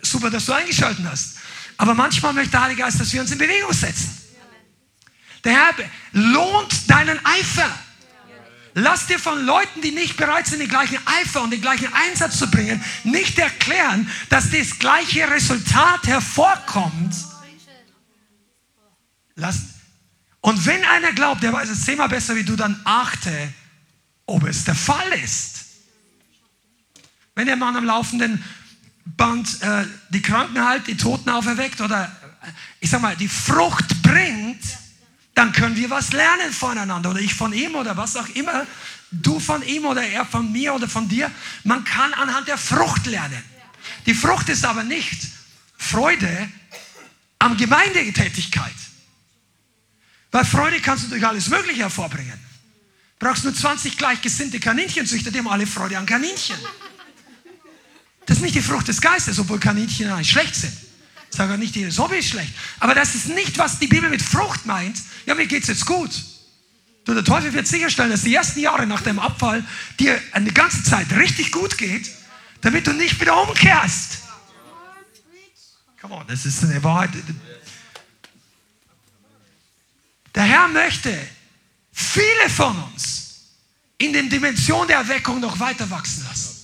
Speaker 2: Super, dass du eingeschaltet hast. Aber manchmal möchte der Heilige Geist, dass wir uns in Bewegung setzen. Der Herr lohnt deinen Eifer. Lass dir von Leuten, die nicht bereit sind, den gleichen Eifer und den gleichen Einsatz zu bringen, nicht erklären, dass das gleiche Resultat hervorkommt. Lass, und wenn einer glaubt, der weiß es zehnmal besser wie du, dann achte, ob es der Fall ist. Wenn der Mann am laufenden Band äh, die Kranken heilt, die Toten auferweckt oder äh, ich sag mal, die Frucht bringt, dann können wir was lernen voneinander oder ich von ihm oder was auch immer. Du von ihm oder er von mir oder von dir. Man kann anhand der Frucht lernen. Die Frucht ist aber nicht Freude am Gemeindetätigkeit. Weil Freude kannst du durch alles Mögliche hervorbringen. Brauchst nur 20 gleichgesinnte Kaninchenzüchter, die haben alle Freude an Kaninchen. Das ist nicht die Frucht des Geistes, obwohl Kaninchen eigentlich schlecht sind. Ich sage auch nicht, jedes Hobby ist schlecht. Aber das ist nicht, was die Bibel mit Frucht meint. Ja, mir geht es jetzt gut. Du, der Teufel wird sicherstellen, dass die ersten Jahre nach dem Abfall dir eine ganze Zeit richtig gut geht, damit du nicht wieder umkehrst. Come on, das ist eine Wahrheit. Der Herr möchte viele von uns in den Dimensionen der Erweckung noch weiter wachsen lassen.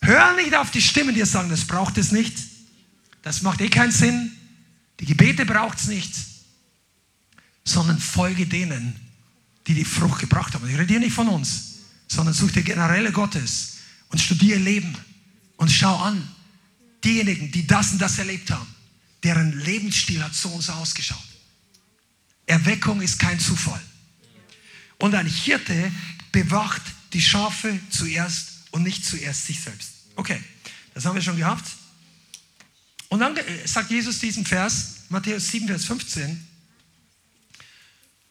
Speaker 2: Hör nicht auf die Stimmen, die sagen, das braucht es nicht. Das macht eh keinen Sinn. Die Gebete braucht es nicht. Sondern folge denen, die die Frucht gebracht haben. Ich rede hier nicht von uns, sondern such dir Generäle Gottes und studiere Leben und schau an, diejenigen, die das und das erlebt haben, deren Lebensstil hat so und so ausgeschaut. Erweckung ist kein Zufall. Und ein Hirte bewacht die Schafe zuerst und nicht zuerst sich selbst. Okay, das haben wir schon gehabt. Und dann äh, sagt Jesus diesen Vers, Matthäus 7, Vers 15,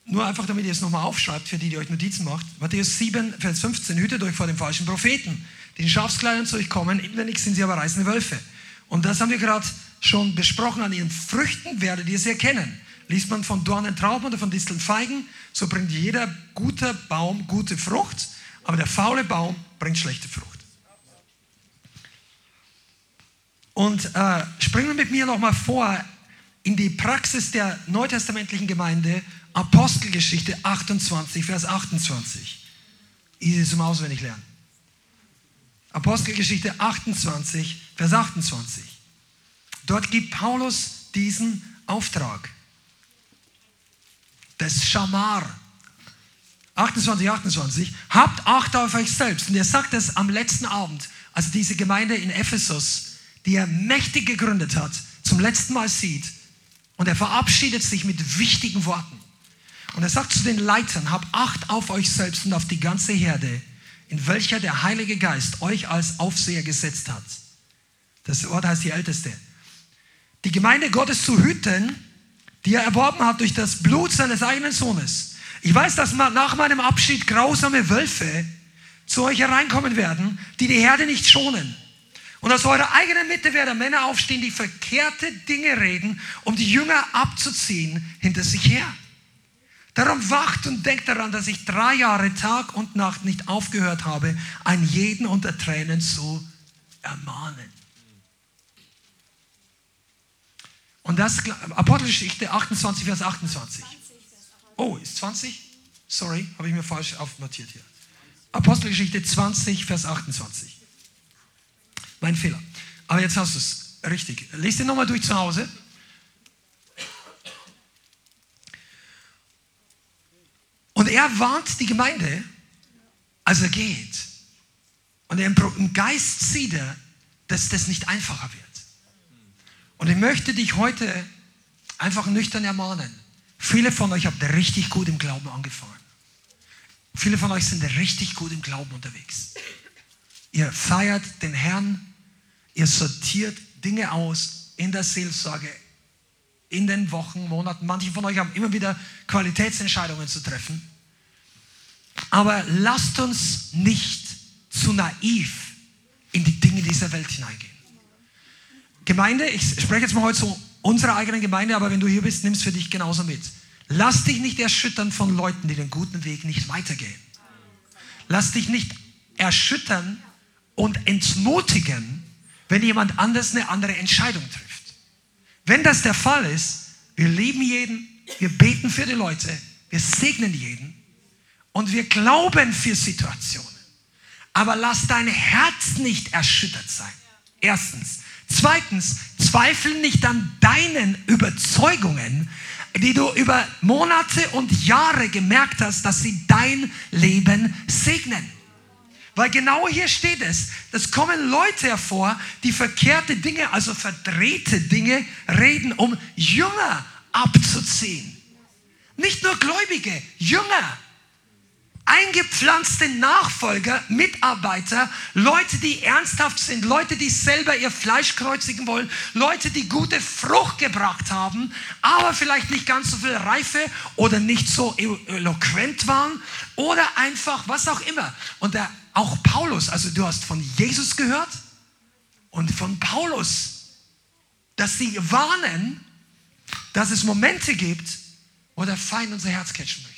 Speaker 2: nur einfach, damit ihr es nochmal aufschreibt, für die, die euch Notizen macht. Matthäus 7, Vers 15, hütet euch vor den falschen Propheten, die in Schafskleidern zu euch kommen, inwendig sind sie aber reißende Wölfe. Und das haben wir gerade schon besprochen, an ihren Früchten werdet ihr sie erkennen. Liest man von Dornen Trauben oder von Disteln Feigen, so bringt jeder gute Baum gute Frucht, aber der faule Baum bringt schlechte Frucht. Und äh, springen mit mir nochmal vor in die Praxis der neutestamentlichen Gemeinde, Apostelgeschichte 28, Vers 28. Easy zum Auswendiglernen. Apostelgeschichte 28, Vers 28. Dort gibt Paulus diesen Auftrag. Das Schamar. 28, 28. Habt Acht auf euch selbst. Und er sagt es am letzten Abend, als diese Gemeinde in Ephesus die er mächtig gegründet hat, zum letzten Mal sieht. Und er verabschiedet sich mit wichtigen Worten. Und er sagt zu den Leitern, habt Acht auf euch selbst und auf die ganze Herde, in welcher der Heilige Geist euch als Aufseher gesetzt hat. Das Wort heißt die Älteste. die Gemeinde Gottes zu hüten, die er erworben hat durch das Blut seines eigenen Sohnes. Ich weiß, dass nach meinem Abschied grausame Wölfe zu euch hereinkommen werden, die die Herde nicht schonen. Und aus eurer eigenen Mitte werden Männer aufstehen, die verkehrte Dinge reden, um die Jünger abzuziehen hinter sich her. Darum wacht und denkt daran, dass ich drei Jahre Tag und Nacht nicht aufgehört habe, einen jeden unter Tränen zu ermahnen. Und das, Apostelgeschichte 28, Vers 28. Oh, ist 20? Sorry, habe ich mir falsch aufnotiert hier. Apostelgeschichte 20, Vers 28. Mein Fehler. Aber jetzt hast du es richtig. Lies den nochmal durch zu Hause. Und er warnt die Gemeinde, als er geht. Und im Geist sieht er, dass das nicht einfacher wird. Und ich möchte dich heute einfach nüchtern ermahnen. Viele von euch habt richtig gut im Glauben angefangen. Viele von euch sind richtig gut im Glauben unterwegs. Ihr feiert den Herrn, ihr sortiert Dinge aus in der Seelsorge, in den Wochen, Monaten. Manche von euch haben immer wieder Qualitätsentscheidungen zu treffen. Aber lasst uns nicht zu naiv in die Dinge dieser Welt hineingehen. Gemeinde, ich spreche jetzt mal heute zu unserer eigenen Gemeinde, aber wenn du hier bist, nimm es für dich genauso mit. Lass dich nicht erschüttern von Leuten, die den guten Weg nicht weitergehen. Lass dich nicht erschüttern und entmutigen, wenn jemand anders eine andere Entscheidung trifft. Wenn das der Fall ist, wir lieben jeden, wir beten für die Leute, wir segnen jeden und wir glauben für Situationen. Aber lass dein Herz nicht erschüttert sein. Erstens. Zweitens, zweifle nicht an deinen Überzeugungen, die du über Monate und Jahre gemerkt hast, dass sie dein Leben segnen. Weil genau hier steht es, es kommen Leute hervor, die verkehrte Dinge, also verdrehte Dinge reden, um Jünger abzuziehen. Nicht nur Gläubige, Jünger eingepflanzte Nachfolger, Mitarbeiter, Leute, die ernsthaft sind, Leute, die selber ihr Fleisch kreuzigen wollen, Leute, die gute Frucht gebracht haben, aber vielleicht nicht ganz so viel Reife oder nicht so eloquent waren oder einfach was auch immer. Und der, auch Paulus, also du hast von Jesus gehört und von Paulus, dass sie warnen, dass es Momente gibt, wo der Feind unser Herz catchen möchte.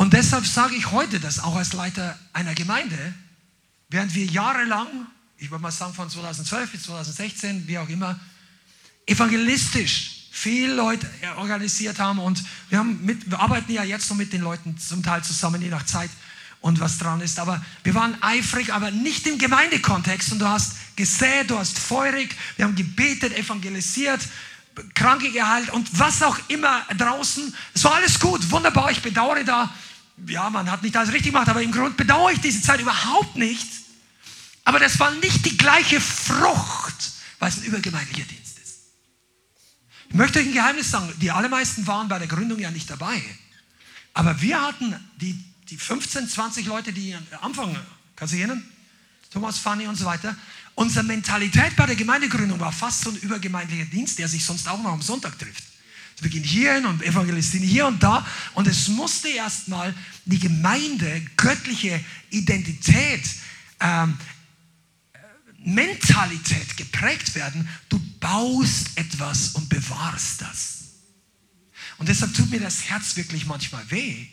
Speaker 2: Und deshalb sage ich heute das auch als Leiter einer Gemeinde, während wir jahrelang, ich würde mal sagen von 2012 bis 2016, wie auch immer, evangelistisch viele Leute organisiert haben und wir, haben mit, wir arbeiten ja jetzt noch mit den Leuten zum Teil zusammen, je nach Zeit und was dran ist. Aber wir waren eifrig, aber nicht im Gemeindekontext. Und du hast gesät, du hast feurig, wir haben gebetet, evangelisiert, Kranke geheilt und was auch immer draußen. Es war alles gut, wunderbar. Ich bedauere da ja, man hat nicht alles richtig gemacht, aber im Grunde bedauere ich diese Zeit überhaupt nicht. Aber das war nicht die gleiche Frucht, weil es ein übergemeindlicher Dienst ist. Ich möchte euch ein Geheimnis sagen, die allermeisten waren bei der Gründung ja nicht dabei. Aber wir hatten die, die 15, 20 Leute, die am Anfang, kannst du erinnern? Thomas, Fanny und so weiter. Unsere Mentalität bei der Gemeindegründung war fast so ein übergemeindlicher Dienst, der sich sonst auch noch am Sonntag trifft. Wir gehen hierhin und evangelisieren hier und da. Und es musste erstmal die Gemeinde, göttliche Identität, ähm, Mentalität geprägt werden. Du baust etwas und bewahrst das. Und deshalb tut mir das Herz wirklich manchmal weh,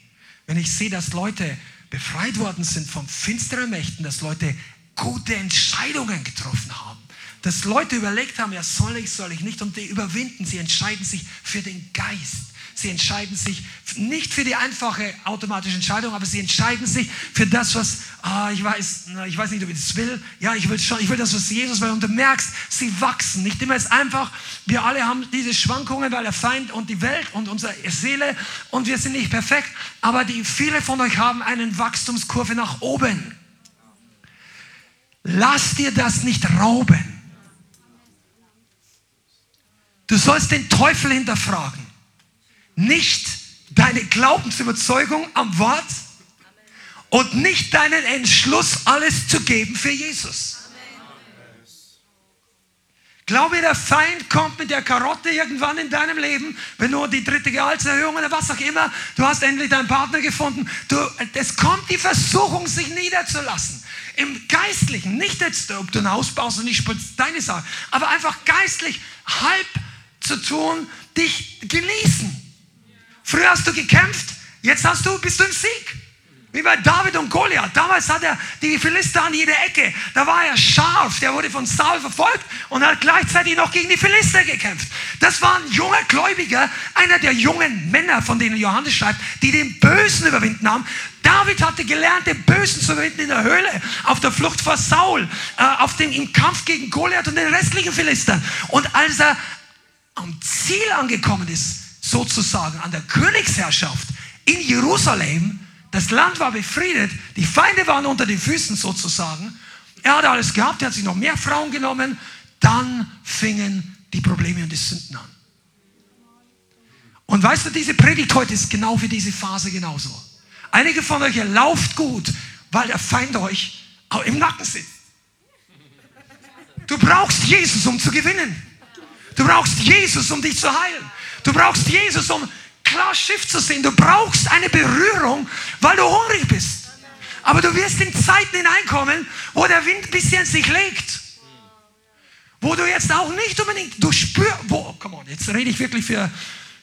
Speaker 2: wenn ich sehe, dass Leute befreit worden sind von finsteren Mächten, dass Leute gute Entscheidungen getroffen haben dass Leute überlegt haben, ja soll ich, soll ich nicht und die überwinden. Sie entscheiden sich für den Geist. Sie entscheiden sich nicht für die einfache automatische Entscheidung, aber sie entscheiden sich für das, was, ah, ich weiß, ich weiß nicht, ob ich das will. Ja, ich will schon, ich will das, was Jesus will. Und du merkst, sie wachsen. Nicht immer ist einfach, wir alle haben diese Schwankungen, weil der Feind und die Welt und unsere Seele und wir sind nicht perfekt. Aber die, viele von euch haben eine Wachstumskurve nach oben. Lass dir das nicht rauben. Du sollst den Teufel hinterfragen. Nicht deine Glaubensüberzeugung am Wort und nicht deinen Entschluss, alles zu geben für Jesus. Glaube, der Feind kommt mit der Karotte irgendwann in deinem Leben, wenn du die dritte Gehaltserhöhung oder was auch immer, du hast endlich deinen Partner gefunden. Du, es kommt die Versuchung, sich niederzulassen. Im Geistlichen, nicht jetzt, ob du ein Haus baust und nicht deine Sache, aber einfach geistlich halb zu tun, dich genießen. Früher hast du gekämpft, jetzt hast du, bist du im Sieg. Wie bei David und Goliath. Damals hat er die Philister an jeder Ecke. Da war er scharf. Der wurde von Saul verfolgt und hat gleichzeitig noch gegen die Philister gekämpft. Das war ein junger Gläubiger, einer der jungen Männer, von denen Johannes schreibt, die den Bösen überwinden haben. David hatte gelernt, den Bösen zu überwinden in der Höhle, auf der Flucht vor Saul, äh, auf dem, im Kampf gegen Goliath und den restlichen Philistern. Und als er am Ziel angekommen ist, sozusagen an der Königsherrschaft in Jerusalem, das Land war befriedet, die Feinde waren unter den Füßen sozusagen. Er hatte alles gehabt, er hat sich noch mehr Frauen genommen. Dann fingen die Probleme und die Sünden an. Und weißt du, diese Predigt heute ist genau für diese Phase genauso. Einige von euch, ihr lauft gut, weil der Feind euch im Nacken sitzt. Du brauchst Jesus, um zu gewinnen. Du brauchst Jesus, um dich zu heilen. Du brauchst Jesus, um klar Schiff zu sehen. Du brauchst eine Berührung, weil du hungrig bist. Aber du wirst in Zeiten hineinkommen, wo der Wind ein bisschen sich legt. Wo du jetzt auch nicht unbedingt, du spürst, wo, come on, jetzt rede ich wirklich für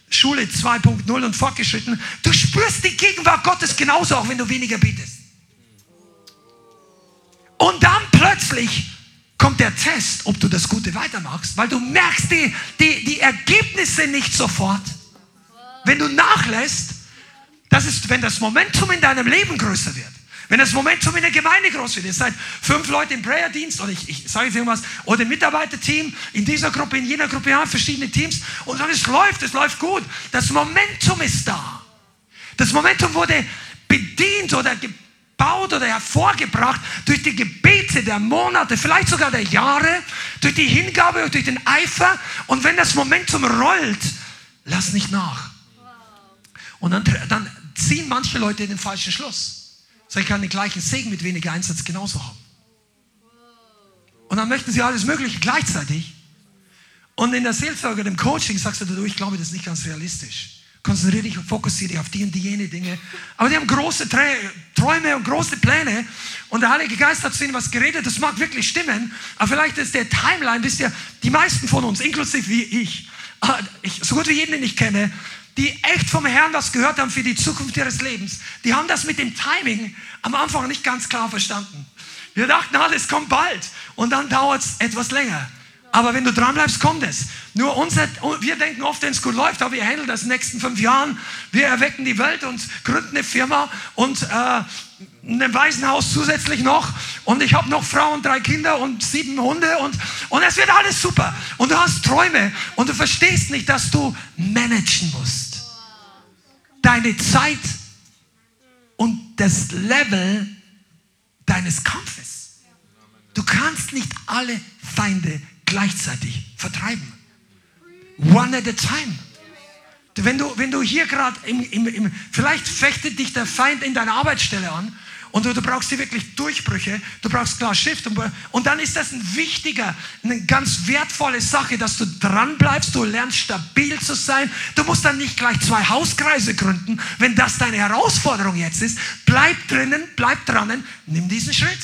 Speaker 2: Schule 2.0 und fortgeschritten. Du spürst die Gegenwart Gottes genauso, auch wenn du weniger betest. Und dann plötzlich kommt der Test, ob du das Gute weitermachst, weil du merkst die, die, die Ergebnisse nicht sofort. Wenn du nachlässt, das ist, wenn das Momentum in deinem Leben größer wird. Wenn das Momentum in der Gemeinde groß wird, ihr seid fünf Leute im Prayer-Dienst oder ich, ich sage jetzt irgendwas, oder im Mitarbeiterteam, in dieser Gruppe, in jener Gruppe, ja, verschiedene Teams und dann es läuft, es läuft gut. Das Momentum ist da. Das Momentum wurde bedient oder gebaut oder hervorgebracht durch die Gebete der Monate, vielleicht sogar der Jahre, durch die Hingabe und durch den Eifer. Und wenn das Momentum rollt, lass nicht nach. Und dann, dann ziehen manche Leute den falschen Schluss. So, ich kann den gleichen Segen mit weniger Einsatz genauso haben. Und dann möchten sie alles Mögliche gleichzeitig. Und in der Seelsorge, dem Coaching, sagst du, du, ich glaube, das ist nicht ganz realistisch. Konzentriere dich und fokussiere dich auf die und die jene Dinge. Aber die haben große Träume und große Pläne. Und der Heilige Geist hat zu ihnen was geredet. Das mag wirklich stimmen. Aber vielleicht ist der Timeline, wisst ihr, die meisten von uns, inklusive wie ich, ah, ich so gut wie jeden, den ich kenne, die echt vom Herrn was gehört haben für die Zukunft ihres Lebens, die haben das mit dem Timing am Anfang nicht ganz klar verstanden. Wir dachten, alles kommt bald und dann dauert es etwas länger. Aber wenn du dranbleibst, kommt es. Nur unser, wir denken oft, wenn es gut läuft, aber wir handeln das in den nächsten fünf Jahren. Wir erwecken die Welt und gründen eine Firma und äh, ein Waisenhaus zusätzlich noch. Und ich habe noch Frau und drei Kinder und sieben Hunde und, und es wird alles super. Und du hast Träume und du verstehst nicht, dass du managen musst. Deine Zeit und das Level deines Kampfes. Du kannst nicht alle Feinde gleichzeitig vertreiben. One at a time. Wenn du, wenn du hier gerade, vielleicht fechtet dich der Feind in deiner Arbeitsstelle an und du, du brauchst hier wirklich Durchbrüche, du brauchst klar Shift und, und dann ist das ein wichtiger, eine ganz wertvolle Sache, dass du dran bleibst, du lernst stabil zu sein. Du musst dann nicht gleich zwei Hauskreise gründen, wenn das deine Herausforderung jetzt ist. Bleib drinnen, bleib dran, nimm diesen Schritt.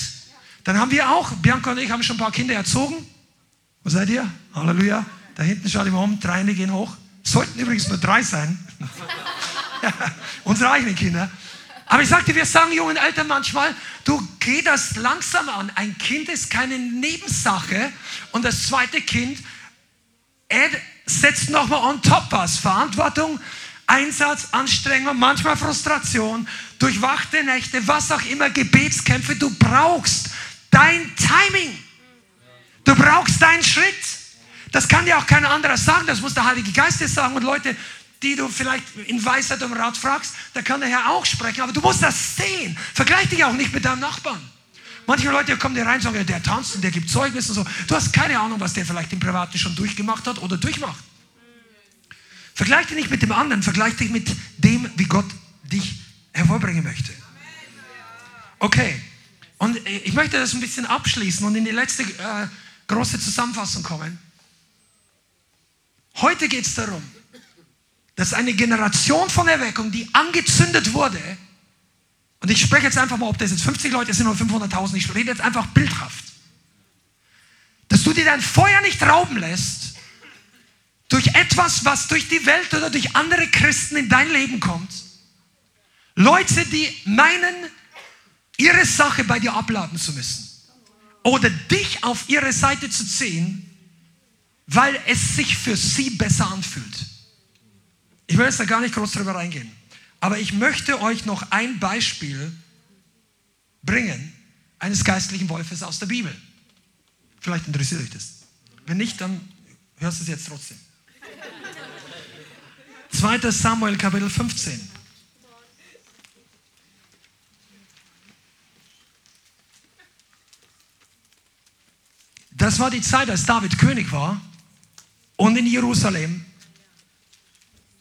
Speaker 2: Dann haben wir auch, Bianca und ich haben schon ein paar Kinder erzogen. Seid ihr? Halleluja. Da hinten schaut immer um, drei gehen hoch. Sollten übrigens nur drei sein. Unsere eigenen Kinder. Aber ich sagte, wir sagen jungen Eltern manchmal, du geh das langsam an. Ein Kind ist keine Nebensache. Und das zweite Kind, setzt nochmal on top was. Verantwortung, Einsatz, Anstrengung, manchmal Frustration, durchwachte Nächte, was auch immer, Gebetskämpfe. Du brauchst dein Timing. Du brauchst deinen Schritt. Das kann dir auch kein anderer sagen, das muss der Heilige Geist dir sagen. Und Leute, die du vielleicht in Weisheit um Rat fragst, da kann der Herr auch sprechen. Aber du musst das sehen. Vergleich dich auch nicht mit deinem Nachbarn. Manche Leute kommen dir rein und sagen, der tanzt und der gibt Zeugnis und so. Du hast keine Ahnung, was der vielleicht im Privaten schon durchgemacht hat oder durchmacht. Vergleich dich nicht mit dem anderen, vergleich dich mit dem, wie Gott dich hervorbringen möchte. Okay, und ich möchte das ein bisschen abschließen und in die letzte äh, große Zusammenfassung kommen. Heute geht es darum, dass eine Generation von Erweckung, die angezündet wurde, und ich spreche jetzt einfach mal, ob das jetzt 50 Leute sind oder 500.000, ich rede jetzt einfach bildhaft, dass du dir dein Feuer nicht rauben lässt durch etwas, was durch die Welt oder durch andere Christen in dein Leben kommt. Leute, die meinen, ihre Sache bei dir abladen zu müssen oder dich auf ihre Seite zu ziehen, weil es sich für sie besser anfühlt. Ich will jetzt da gar nicht groß drüber reingehen, aber ich möchte euch noch ein Beispiel bringen eines geistlichen Wolfes aus der Bibel. Vielleicht interessiert euch das. Wenn nicht, dann hörst du es jetzt trotzdem. 2. Samuel Kapitel 15. Das war die Zeit, als David König war und in Jerusalem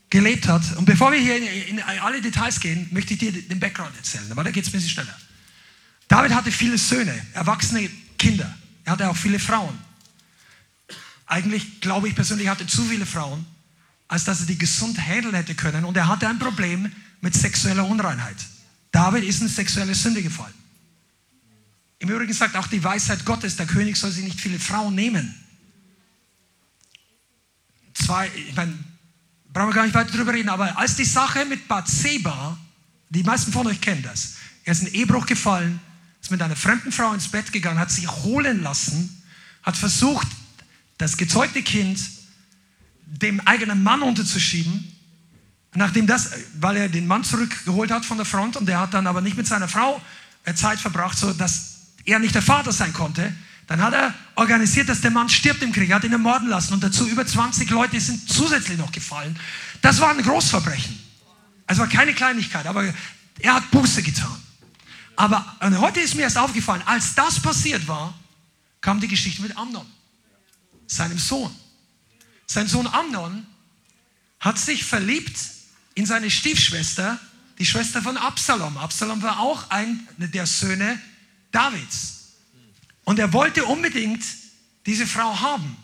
Speaker 2: gelebt hat. Und bevor wir hier in, alle Details gehen, möchte ich dir den Background erzählen, aber da geht es ein bisschen schneller. David hatte viele Söhne, erwachsene Kinder. Er hatte auch viele Frauen. Eigentlich glaube ich persönlich, er hatte zu viele Frauen, als dass er die gesund handeln hätte können. Und er hatte ein Problem mit sexueller Unreinheit. David ist in sexuelle Sünde gefallen. Im Übrigen sagt auch die Weisheit Gottes, der König soll sich nicht viele Frauen nehmen. Zwei, ich meine, brauchen wir gar nicht weiter drüber reden, aber als die Sache mit Bathseba, die meisten von euch kennen das, er ist in Ehebruch gefallen, ist mit einer fremden Frau ins Bett gegangen, hat sich holen lassen, hat versucht, das gezeugte Kind dem eigenen Mann unterzuschieben. Nachdem das, weil er den Mann zurückgeholt hat von der Front und der hat dann aber nicht mit seiner Frau äh, Zeit verbracht, so dass er nicht der Vater sein konnte, dann hat er organisiert, dass der Mann stirbt im Krieg, er hat ihn ermorden lassen und dazu über 20 Leute sind zusätzlich noch gefallen. Das war ein Großverbrechen. Es war keine Kleinigkeit, aber er hat Buße getan. Aber heute ist mir erst aufgefallen, als das passiert war, kam die Geschichte mit Amnon, seinem Sohn. Sein Sohn Amnon hat sich verliebt in seine Stiefschwester, die Schwester von Absalom. Absalom war auch einer der Söhne Davids. Und er wollte unbedingt diese Frau haben.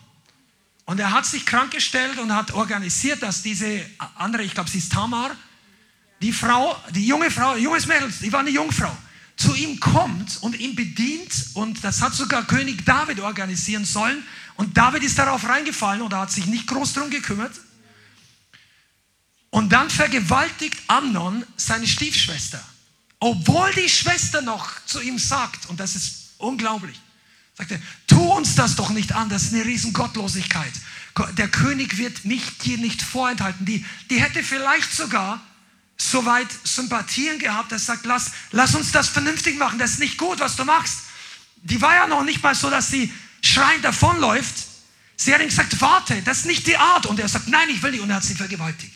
Speaker 2: Und er hat sich krank gestellt und hat organisiert, dass diese andere, ich glaube, sie ist Tamar, die Frau, die junge Frau, junges Mädel, die war eine Jungfrau, zu ihm kommt und ihn bedient. Und das hat sogar König David organisieren sollen. Und David ist darauf reingefallen und hat sich nicht groß darum gekümmert. Und dann vergewaltigt Amnon seine Stiefschwester. Obwohl die Schwester noch zu ihm sagt, und das ist unglaublich, sagt er, tu uns das doch nicht an, das ist eine riesen Gottlosigkeit. Der König wird mich dir nicht vorenthalten. Die, die hätte vielleicht sogar soweit Sympathien gehabt, dass sagt, lass, lass uns das vernünftig machen, das ist nicht gut, was du machst. Die war ja noch nicht mal so, dass sie schreiend davonläuft. Sie hat ihm gesagt, warte, das ist nicht die Art. Und er sagt, nein, ich will nicht. Und er hat sie vergewaltigt.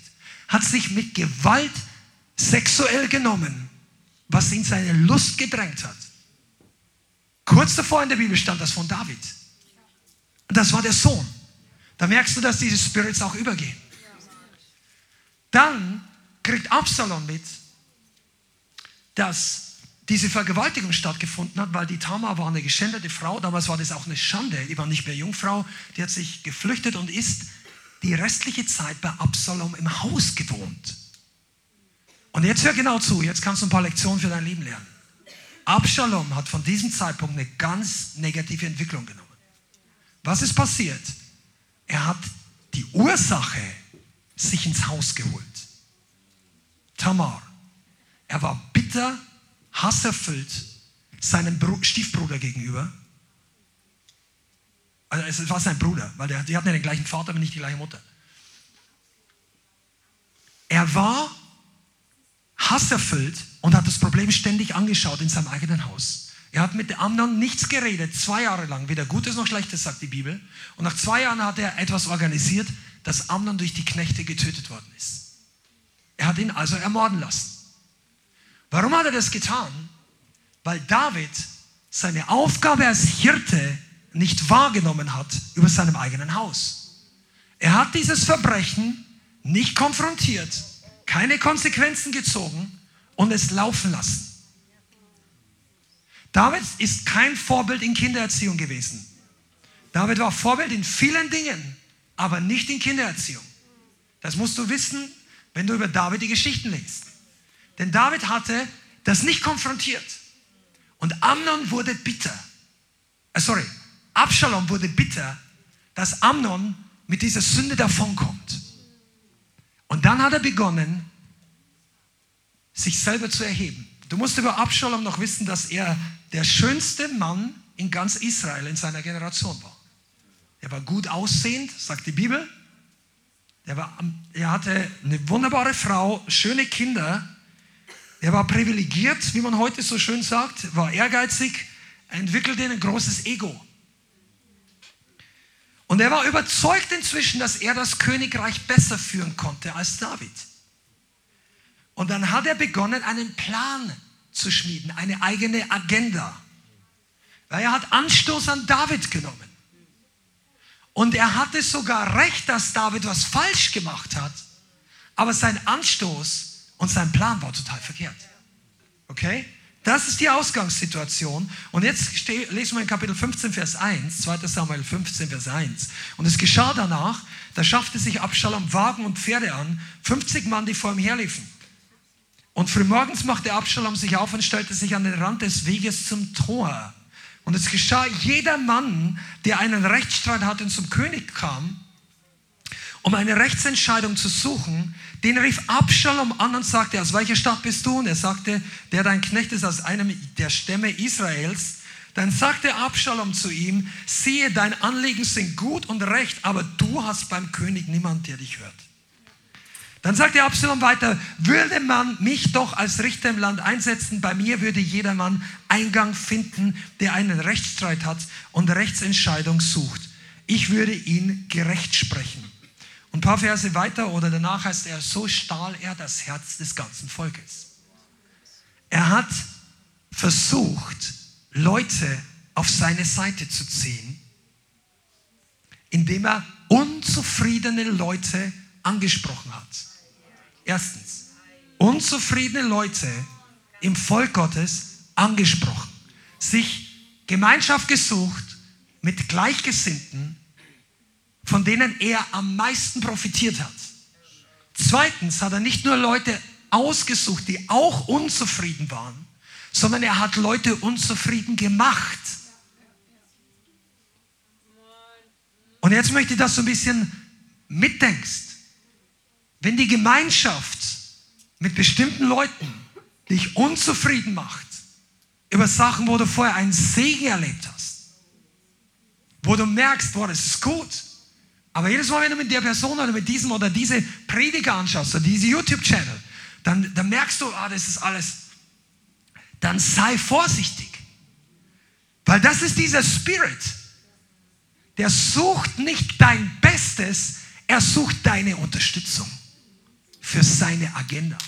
Speaker 2: Hat sich mit Gewalt sexuell genommen was in seine Lust gedrängt hat. Kurz davor in der Bibel stand das von David. Das war der Sohn. Da merkst du, dass diese Spirits auch übergehen. Dann kriegt Absalom mit, dass diese Vergewaltigung stattgefunden hat, weil die Tamar war eine geschändete Frau. Damals war das auch eine Schande. Die war nicht mehr Jungfrau. Die hat sich geflüchtet und ist die restliche Zeit bei Absalom im Haus gewohnt. Und jetzt hör genau zu, jetzt kannst du ein paar Lektionen für dein Leben lernen. Absalom hat von diesem Zeitpunkt eine ganz negative Entwicklung genommen. Was ist passiert? Er hat die Ursache sich ins Haus geholt. Tamar. Er war bitter, hasserfüllt seinem Stiefbruder gegenüber. Also es war sein Bruder, weil die hatten ja den gleichen Vater, aber nicht die gleiche Mutter. Er war hasserfüllt und hat das Problem ständig angeschaut in seinem eigenen Haus. Er hat mit Amnon nichts geredet, zwei Jahre lang, weder Gutes noch Schlechtes, sagt die Bibel. Und nach zwei Jahren hat er etwas organisiert, dass Amnon durch die Knechte getötet worden ist. Er hat ihn also ermorden lassen. Warum hat er das getan? Weil David seine Aufgabe als Hirte nicht wahrgenommen hat über seinem eigenen Haus. Er hat dieses Verbrechen nicht konfrontiert, keine Konsequenzen gezogen und es laufen lassen. David ist kein Vorbild in Kindererziehung gewesen. David war Vorbild in vielen Dingen, aber nicht in Kindererziehung. Das musst du wissen, wenn du über David die Geschichten liest. Denn David hatte das nicht konfrontiert. Und Amnon wurde bitter. Äh, sorry, Absalom wurde bitter, dass Amnon mit dieser Sünde davonkommt. Und dann hat er begonnen, sich selber zu erheben. Du musst über Absalom noch wissen, dass er der schönste Mann in ganz Israel in seiner Generation war. Er war gut aussehend, sagt die Bibel. Er, war, er hatte eine wunderbare Frau, schöne Kinder. Er war privilegiert, wie man heute so schön sagt, war ehrgeizig, entwickelte ein großes Ego. Und er war überzeugt inzwischen, dass er das Königreich besser führen konnte als David. Und dann hat er begonnen, einen Plan zu schmieden, eine eigene Agenda. Weil er hat Anstoß an David genommen. Und er hatte sogar recht, dass David was falsch gemacht hat. Aber sein Anstoß und sein Plan war total verkehrt. Okay? Das ist die Ausgangssituation. Und jetzt lesen wir in Kapitel 15, Vers 1, 2 Samuel 15, Vers 1. Und es geschah danach, da schaffte sich Absalom Wagen und Pferde an, 50 Mann, die vor ihm herliefen. Und frühmorgens machte Absalom sich auf und stellte sich an den Rand des Weges zum Tor. Und es geschah, jeder Mann, der einen Rechtsstreit hatte und zum König kam, um eine Rechtsentscheidung zu suchen, den rief Absalom an und sagte, aus welcher Stadt bist du? Und er sagte, der dein Knecht ist aus einem der Stämme Israels. Dann sagte Absalom zu ihm, siehe, dein Anliegen sind gut und recht, aber du hast beim König niemand, der dich hört. Dann sagte Absalom weiter, würde man mich doch als Richter im Land einsetzen, bei mir würde jedermann Eingang finden, der einen Rechtsstreit hat und Rechtsentscheidung sucht. Ich würde ihn gerecht sprechen. Und ein paar Verse weiter oder danach heißt er, so stahl er das Herz des ganzen Volkes. Er hat versucht, Leute auf seine Seite zu ziehen, indem er unzufriedene Leute angesprochen hat. Erstens, unzufriedene Leute im Volk Gottes angesprochen, sich Gemeinschaft gesucht mit Gleichgesinnten, von denen er am meisten profitiert hat. Zweitens hat er nicht nur Leute ausgesucht, die auch unzufrieden waren, sondern er hat Leute unzufrieden gemacht. Und jetzt möchte ich, dass du ein bisschen mitdenkst. Wenn die Gemeinschaft mit bestimmten Leuten dich unzufrieden macht über Sachen, wo du vorher einen Segen erlebt hast, wo du merkst, boah, das ist gut, aber jedes Mal, wenn du mit der Person oder mit diesem oder diese Prediger anschaust oder diese YouTube-Channel, dann, dann merkst du, ah, das ist alles. Dann sei vorsichtig. Weil das ist dieser Spirit. Der sucht nicht dein Bestes, er sucht deine Unterstützung für seine Agenda.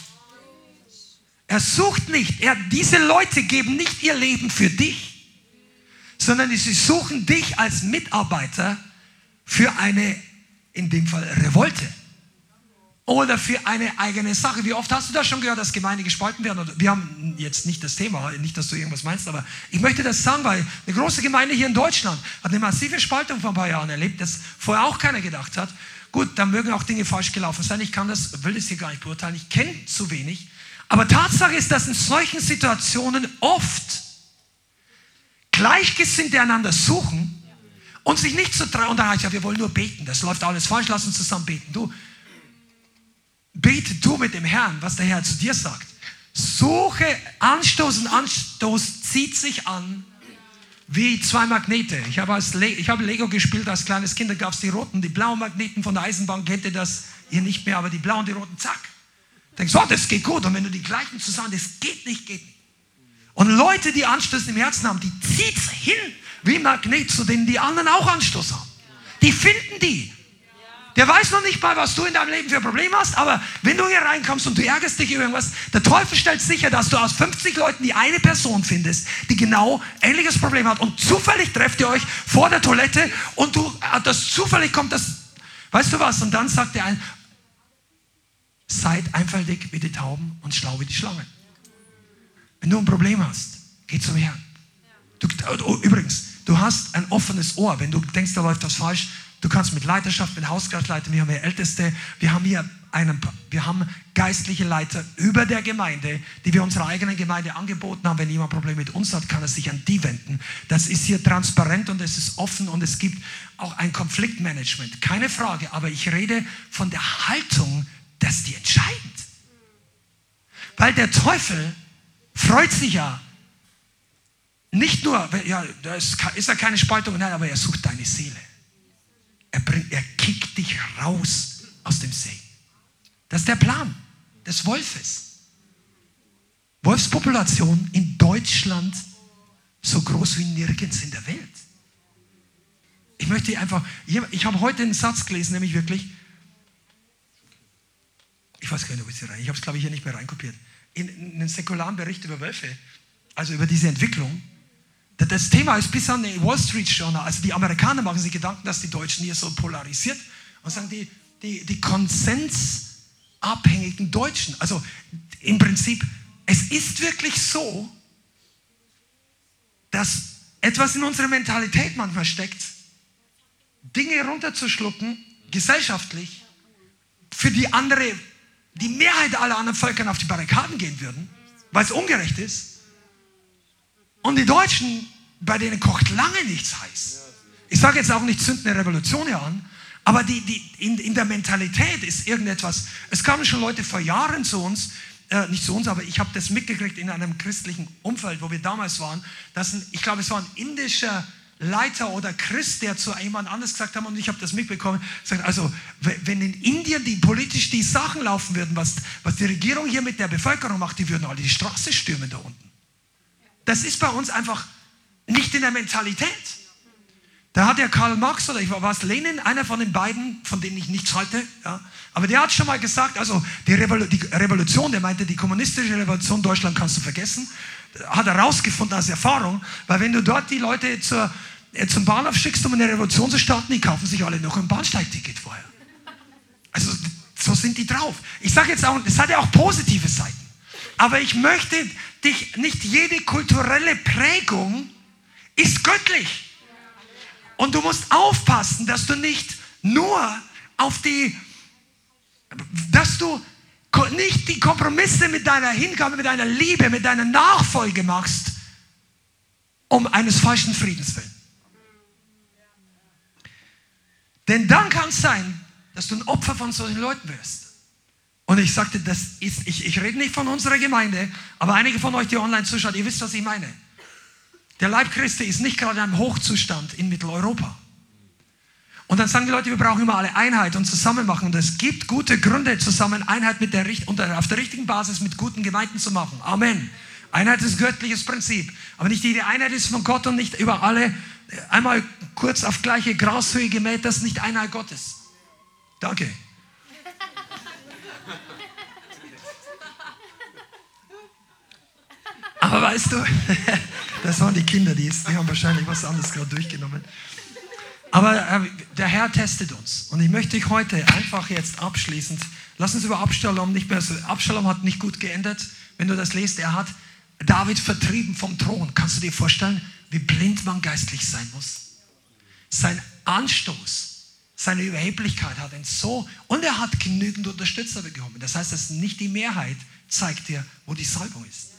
Speaker 2: Er sucht nicht, er, diese Leute geben nicht ihr Leben für dich, sondern sie suchen dich als Mitarbeiter für eine, in dem Fall, Revolte. Oder für eine eigene Sache. Wie oft hast du das schon gehört, dass Gemeinde gespalten werden? Wir haben jetzt nicht das Thema, nicht, dass du irgendwas meinst, aber ich möchte das sagen, weil eine große Gemeinde hier in Deutschland hat eine massive Spaltung vor ein paar Jahren erlebt, das vorher auch keiner gedacht hat. Gut, da mögen auch Dinge falsch gelaufen sein. Ich kann das, will das hier gar nicht beurteilen. Ich kenne zu wenig. Aber Tatsache ist, dass in solchen Situationen oft Gleichgesinnte einander suchen und sich nicht zu trauen, dann heißt ja, wir wollen nur beten, das läuft alles falsch, lass uns zusammen beten. Du, bete du mit dem Herrn, was der Herr zu dir sagt. Suche Anstoß und Anstoß zieht sich an wie zwei Magnete. Ich habe, als Le ich habe Lego gespielt als kleines Kind, da gab es die roten, die blauen Magneten von der Eisenbahn, kennt ihr das? Ihr nicht mehr, aber die blauen, die roten, zack. Denkst, oh, das geht gut. Und wenn du die gleichen zusammen, das geht nicht, geht nicht. Und Leute, die Anstoß im Herzen haben, die zieht hin wie Magnet, zu denen die anderen auch Anstoß haben. Die finden die. Der weiß noch nicht mal, was du in deinem Leben für Probleme hast, aber wenn du hier reinkommst und du ärgerst dich über irgendwas, der Teufel stellt sicher, dass du aus 50 Leuten die eine Person findest, die genau ähnliches Problem hat und zufällig trefft ihr euch vor der Toilette und du, äh, das zufällig kommt das, weißt du was, und dann sagt der ein, seid einfältig wie die Tauben und schlau wie die Schlangen. Wenn du ein Problem hast, geh zum Herrn. Du, oh, übrigens, Du hast ein offenes Ohr. Wenn du denkst, da läuft was falsch, Du kannst mit Leiterschaft, mit Hauskreisleitern, wir haben hier Älteste, wir haben hier einen, wir haben geistliche Leiter über der Gemeinde, die wir unserer eigenen Gemeinde angeboten haben. Wenn jemand Probleme mit uns hat, kann er sich an die wenden. Das ist hier transparent und es ist offen und es gibt auch ein Konfliktmanagement. Keine Frage, aber ich rede von der Haltung, das ist die entscheidend. Weil der Teufel freut sich ja nicht nur, ja, da ist, ist ja keine Spaltung, nein, aber er sucht deine Seele. Er, bringt, er kickt dich raus aus dem See. Das ist der Plan des Wolfes. Wolfspopulation in Deutschland so groß wie nirgends in der Welt. Ich möchte einfach, ich habe heute einen Satz gelesen, nämlich wirklich, ich weiß gar nicht, ob ich sie rein, ich habe es glaube ich hier nicht mehr reinkopiert, in, in einen säkularen Bericht über Wölfe, also über diese Entwicklung. Das Thema ist bis an den Wall Street Journal, also die Amerikaner machen sich Gedanken, dass die Deutschen hier so polarisiert und sagen, die, die, die Konsens, abhängigen Deutschen. Also im Prinzip, es ist wirklich so, dass etwas in unserer Mentalität manchmal steckt, Dinge runterzuschlucken, gesellschaftlich, für die andere, die Mehrheit aller anderen Völker auf die Barrikaden gehen würden, weil es ungerecht ist. Und die Deutschen, bei denen kocht lange nichts heiß. Ich sage jetzt auch nicht zündende Revolution hier an, aber die, die, in, in der Mentalität ist irgendetwas. Es kamen schon Leute vor Jahren zu uns, äh, nicht zu uns, aber ich habe das mitgekriegt in einem christlichen Umfeld, wo wir damals waren. Dass ein, ich glaube, es war ein indischer Leiter oder Christ, der zu jemand anders gesagt hat, und ich habe das mitbekommen, sagt, also wenn in Indien die politisch die Sachen laufen würden, was, was die Regierung hier mit der Bevölkerung macht, die würden alle die Straße stürmen da unten. Das ist bei uns einfach nicht in der Mentalität. Da hat der Karl Marx oder ich war es Lenin, einer von den beiden, von denen ich nichts halte, ja, aber der hat schon mal gesagt, also die, Revol die Revolution, der meinte, die kommunistische Revolution Deutschland kannst du vergessen, hat er rausgefunden als Erfahrung, weil wenn du dort die Leute zur, äh, zum Bahnhof schickst, um eine Revolution zu starten, die kaufen sich alle noch ein Bahnsteigticket vorher. Also so sind die drauf. Ich sage jetzt auch, es hat ja auch positive Seiten, aber ich möchte dich, nicht jede kulturelle Prägung ist göttlich. Und du musst aufpassen, dass du nicht nur auf die, dass du nicht die Kompromisse mit deiner Hingabe, mit deiner Liebe, mit deiner Nachfolge machst, um eines falschen Friedens willen. Denn dann kann es sein, dass du ein Opfer von solchen Leuten wirst. Und ich sagte, das ist, ich, ich rede nicht von unserer Gemeinde, aber einige von euch, die online zuschauen, ihr wisst, was ich meine. Der Leib Christi ist nicht gerade in einem Hochzustand in Mitteleuropa. Und dann sagen die Leute, wir brauchen immer alle Einheit und zusammen machen. Und es gibt gute Gründe, zusammen Einheit mit der, auf der richtigen Basis mit guten Gemeinden zu machen. Amen. Einheit ist göttliches Prinzip. Aber nicht jede Einheit ist von Gott und nicht über alle einmal kurz auf gleiche Grashöhe gemäht. Das ist nicht Einheit Gottes. Danke. Aber weißt du, Das waren die Kinder, die, die haben wahrscheinlich was anderes gerade durchgenommen. Aber äh, der Herr testet uns. Und ich möchte dich heute einfach jetzt abschließend, lass uns über Absalom nicht mehr so, Absalom hat nicht gut geendet. Wenn du das liest, er hat David vertrieben vom Thron. Kannst du dir vorstellen, wie blind man geistlich sein muss? Sein Anstoß, seine Überheblichkeit hat ihn so, und er hat genügend Unterstützer bekommen. Das heißt, dass nicht die Mehrheit zeigt dir, wo die Salbung ist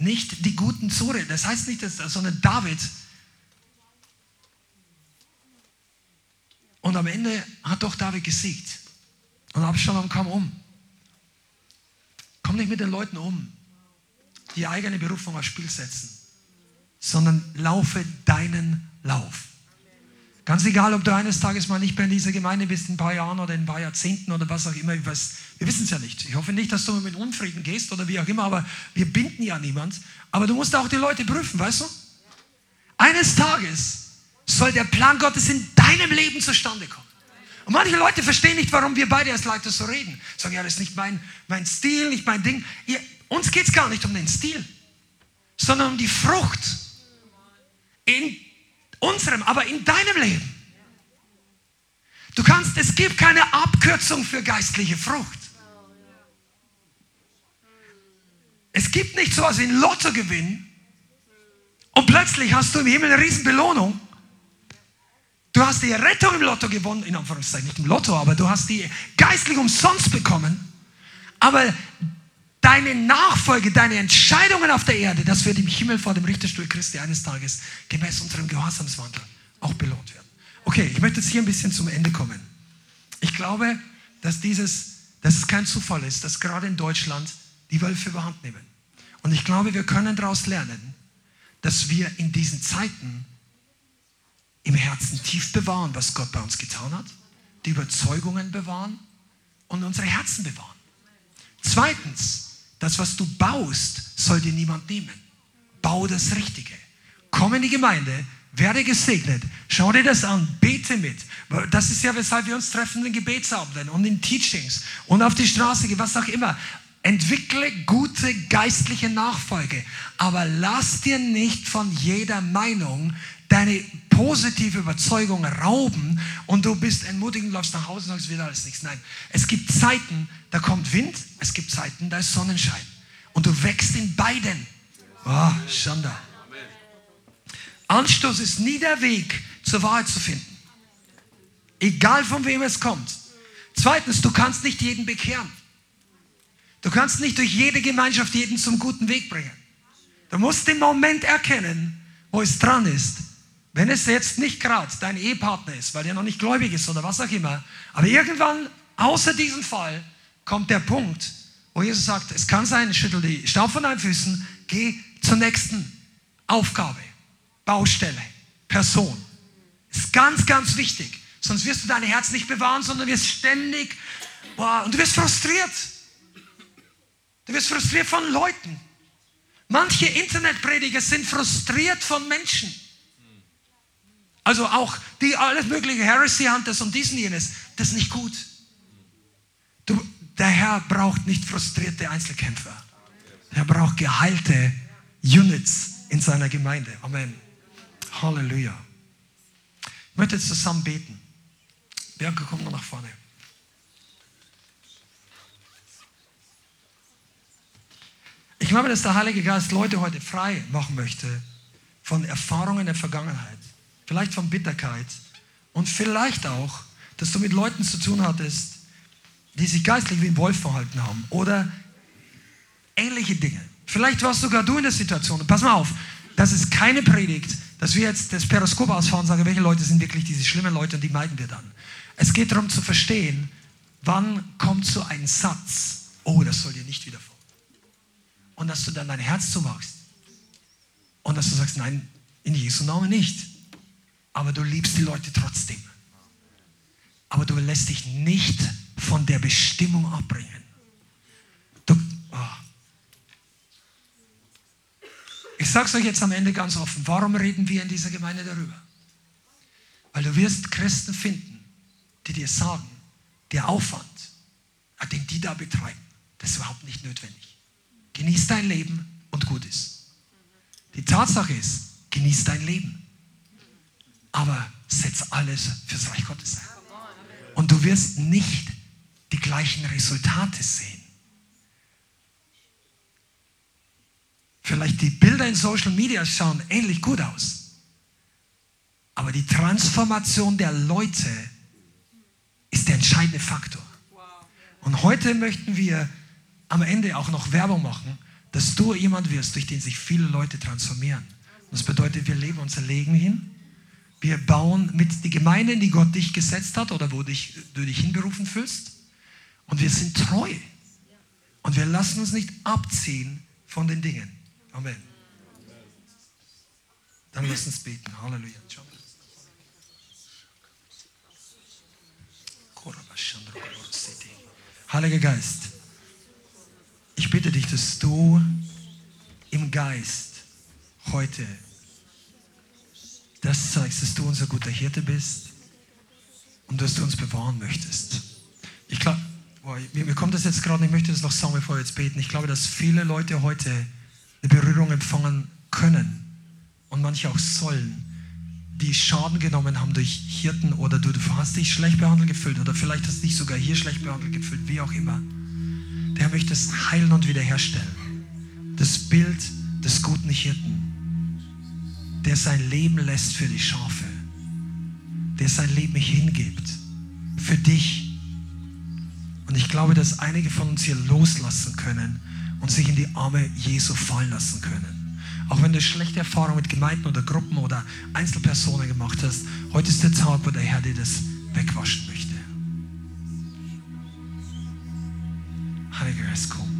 Speaker 2: nicht die guten Zure. Das heißt nicht, dass, sondern David. Und am Ende hat doch David gesiegt. Und Absalom kam um. Komm nicht mit den Leuten um, die eigene Berufung aufs Spiel setzen, sondern laufe deinen Lauf. Ganz egal, ob du eines Tages mal nicht mehr in dieser Gemeinde bist, in ein paar Jahren oder in ein paar Jahrzehnten oder was auch immer. Weiß, wir wissen es ja nicht. Ich hoffe nicht, dass du mit Unfrieden gehst oder wie auch immer, aber wir binden ja niemand. Aber du musst auch die Leute prüfen, weißt du? Eines Tages soll der Plan Gottes in deinem Leben zustande kommen. Und manche Leute verstehen nicht, warum wir beide als Leiter so reden. Sagen, ja, das ist nicht mein, mein Stil, nicht mein Ding. Ihr, uns geht es gar nicht um den Stil, sondern um die Frucht in unserem, aber in deinem Leben. Du kannst, es gibt keine Abkürzung für geistliche Frucht. Es gibt nicht so etwas wie ein Lottogewinn und plötzlich hast du im Himmel eine Riesenbelohnung. Du Du hast die Rettung im Lotto gewonnen, in Anführungszeichen, nicht im Lotto, aber du hast die geistlich umsonst bekommen. Aber deine Nachfolge, deine Entscheidungen auf der Erde, das wird im Himmel vor dem Richterstuhl Christi eines Tages gemäß unserem Gehorsamswandel auch belohnt werden. Okay, ich möchte jetzt hier ein bisschen zum Ende kommen. Ich glaube, dass, dieses, dass es kein Zufall ist, dass gerade in Deutschland die Wölfe überhand nehmen. Und ich glaube, wir können daraus lernen, dass wir in diesen Zeiten im Herzen tief bewahren, was Gott bei uns getan hat, die Überzeugungen bewahren und unsere Herzen bewahren. Zweitens, das, was du baust, soll dir niemand nehmen. Bau das Richtige. Komm in die Gemeinde, werde gesegnet. Schau dir das an, bete mit. Das ist ja, weshalb wir uns treffen in Gebetsabenden und in Teachings und auf die Straße gehen, was auch immer. Entwickle gute geistliche Nachfolge, aber lass dir nicht von jeder Meinung deine positive Überzeugung rauben und du bist entmutigend, läufst nach Hause und sagst wieder alles nichts. Nein, es gibt Zeiten, da kommt Wind, es gibt Zeiten, da ist Sonnenschein. Und du wächst in beiden. Oh, Schanda. Anstoß ist nie der Weg, zur Wahrheit zu finden. Egal von wem es kommt. Zweitens, du kannst nicht jeden bekehren. Du kannst nicht durch jede Gemeinschaft jeden zum guten Weg bringen. Du musst den Moment erkennen, wo es dran ist. Wenn es jetzt nicht gerade dein Ehepartner ist, weil er noch nicht gläubig ist oder was auch immer, aber irgendwann, außer diesem Fall, kommt der Punkt, wo Jesus sagt, es kann sein, schüttel die Staub von deinen Füßen, geh zur nächsten Aufgabe. Baustelle, Person. Ist ganz, ganz wichtig. Sonst wirst du dein Herz nicht bewahren, sondern wirst ständig, boah, und du wirst frustriert. Du wirst frustriert von Leuten. Manche Internetprediger sind frustriert von Menschen. Also auch die alles mögliche Heresy Hunters und diesen jenes, das ist nicht gut. Du, der Herr braucht nicht frustrierte Einzelkämpfer. Er braucht geheilte Units in seiner Gemeinde. Amen. Halleluja. Ich möchte jetzt zusammen beten. Bianca, komm noch nach vorne. Ich glaube, dass der Heilige Geist Leute heute frei machen möchte von Erfahrungen der Vergangenheit, vielleicht von Bitterkeit und vielleicht auch, dass du mit Leuten zu tun hattest, die sich geistlich wie ein Wolf verhalten haben oder ähnliche Dinge. Vielleicht warst sogar du in der Situation. Pass mal auf, das ist keine Predigt, dass wir jetzt das Periskop ausfahren und sagen, welche Leute sind wirklich diese schlimmen Leute und die meiden wir dann. Es geht darum zu verstehen, wann kommt so ein Satz, oh, das soll dir nicht wieder vor. Und dass du dann dein Herz zumachst. Und dass du sagst, nein, in Jesu Namen nicht. Aber du liebst die Leute trotzdem. Aber du lässt dich nicht von der Bestimmung abbringen. Du, Ich sage es euch jetzt am Ende ganz offen. Warum reden wir in dieser Gemeinde darüber? Weil du wirst Christen finden, die dir sagen, der Aufwand, den die da betreiben, das ist überhaupt nicht notwendig. Genieß dein Leben und gut ist. Die Tatsache ist, genieß dein Leben. Aber setz alles fürs Reich Gottes ein. Und du wirst nicht die gleichen Resultate sehen. Vielleicht die Bilder in Social Media schauen ähnlich gut aus. Aber die Transformation der Leute ist der entscheidende Faktor. Und heute möchten wir am Ende auch noch Werbung machen, dass du jemand wirst, durch den sich viele Leute transformieren. Das bedeutet, wir leben unser Leben hin. Wir bauen mit die Gemeinde, in die Gott dich gesetzt hat oder wo dich, du dich hinberufen fühlst. Und wir sind treu. Und wir lassen uns nicht abziehen von den Dingen. Amen. Dann lass uns beten. Halleluja. Heiliger Geist, ich bitte dich, dass du im Geist heute das zeigst, dass du unser guter Hirte bist und dass du uns bewahren möchtest. Ich glaube, mir, mir kommt das jetzt gerade, ich möchte das noch sagen, bevor wir jetzt beten. Ich glaube, dass viele Leute heute eine Berührung empfangen können und manche auch sollen, die Schaden genommen haben durch Hirten oder du, du hast dich schlecht behandelt gefühlt oder vielleicht hast du dich sogar hier schlecht behandelt gefühlt, wie auch immer. Der möchte es heilen und wiederherstellen. Das Bild des guten Hirten, der sein Leben lässt für die Schafe, der sein Leben hingibt. Für dich. Und ich glaube, dass einige von uns hier loslassen können und sich in die Arme Jesu fallen lassen können. Auch wenn du schlechte Erfahrungen mit Gemeinden oder Gruppen oder Einzelpersonen gemacht hast, heute ist der Tag, wo der Herr dir das wegwaschen möchte. Heiliger Geist, komm.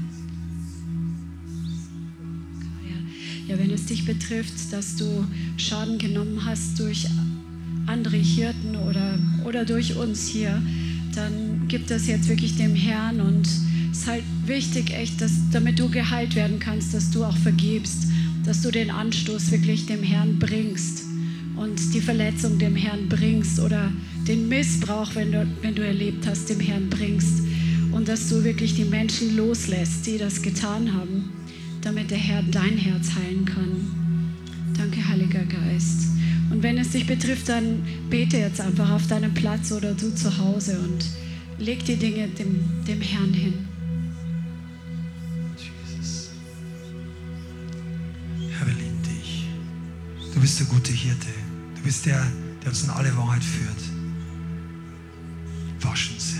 Speaker 3: Ja, wenn es dich betrifft, dass du Schaden genommen hast durch andere Hirten oder, oder durch uns hier, dann gib das jetzt wirklich dem Herrn und es ist halt wichtig, echt, dass, damit du geheilt werden kannst, dass du auch vergibst, dass du den Anstoß wirklich dem Herrn bringst und die Verletzung dem Herrn bringst oder den Missbrauch, wenn du, wenn du erlebt hast, dem Herrn bringst und dass du wirklich die Menschen loslässt, die das getan haben, damit der Herr dein Herz heilen kann. Danke, Heiliger Geist. Und wenn es dich betrifft, dann bete jetzt einfach auf deinem Platz oder du zu Hause und leg die Dinge dem, dem Herrn hin.
Speaker 2: Jesus. Herr, wir lieben dich. Du bist der gute Hirte. Du bist der, der uns in alle Wahrheit führt. Wasch uns, Herr.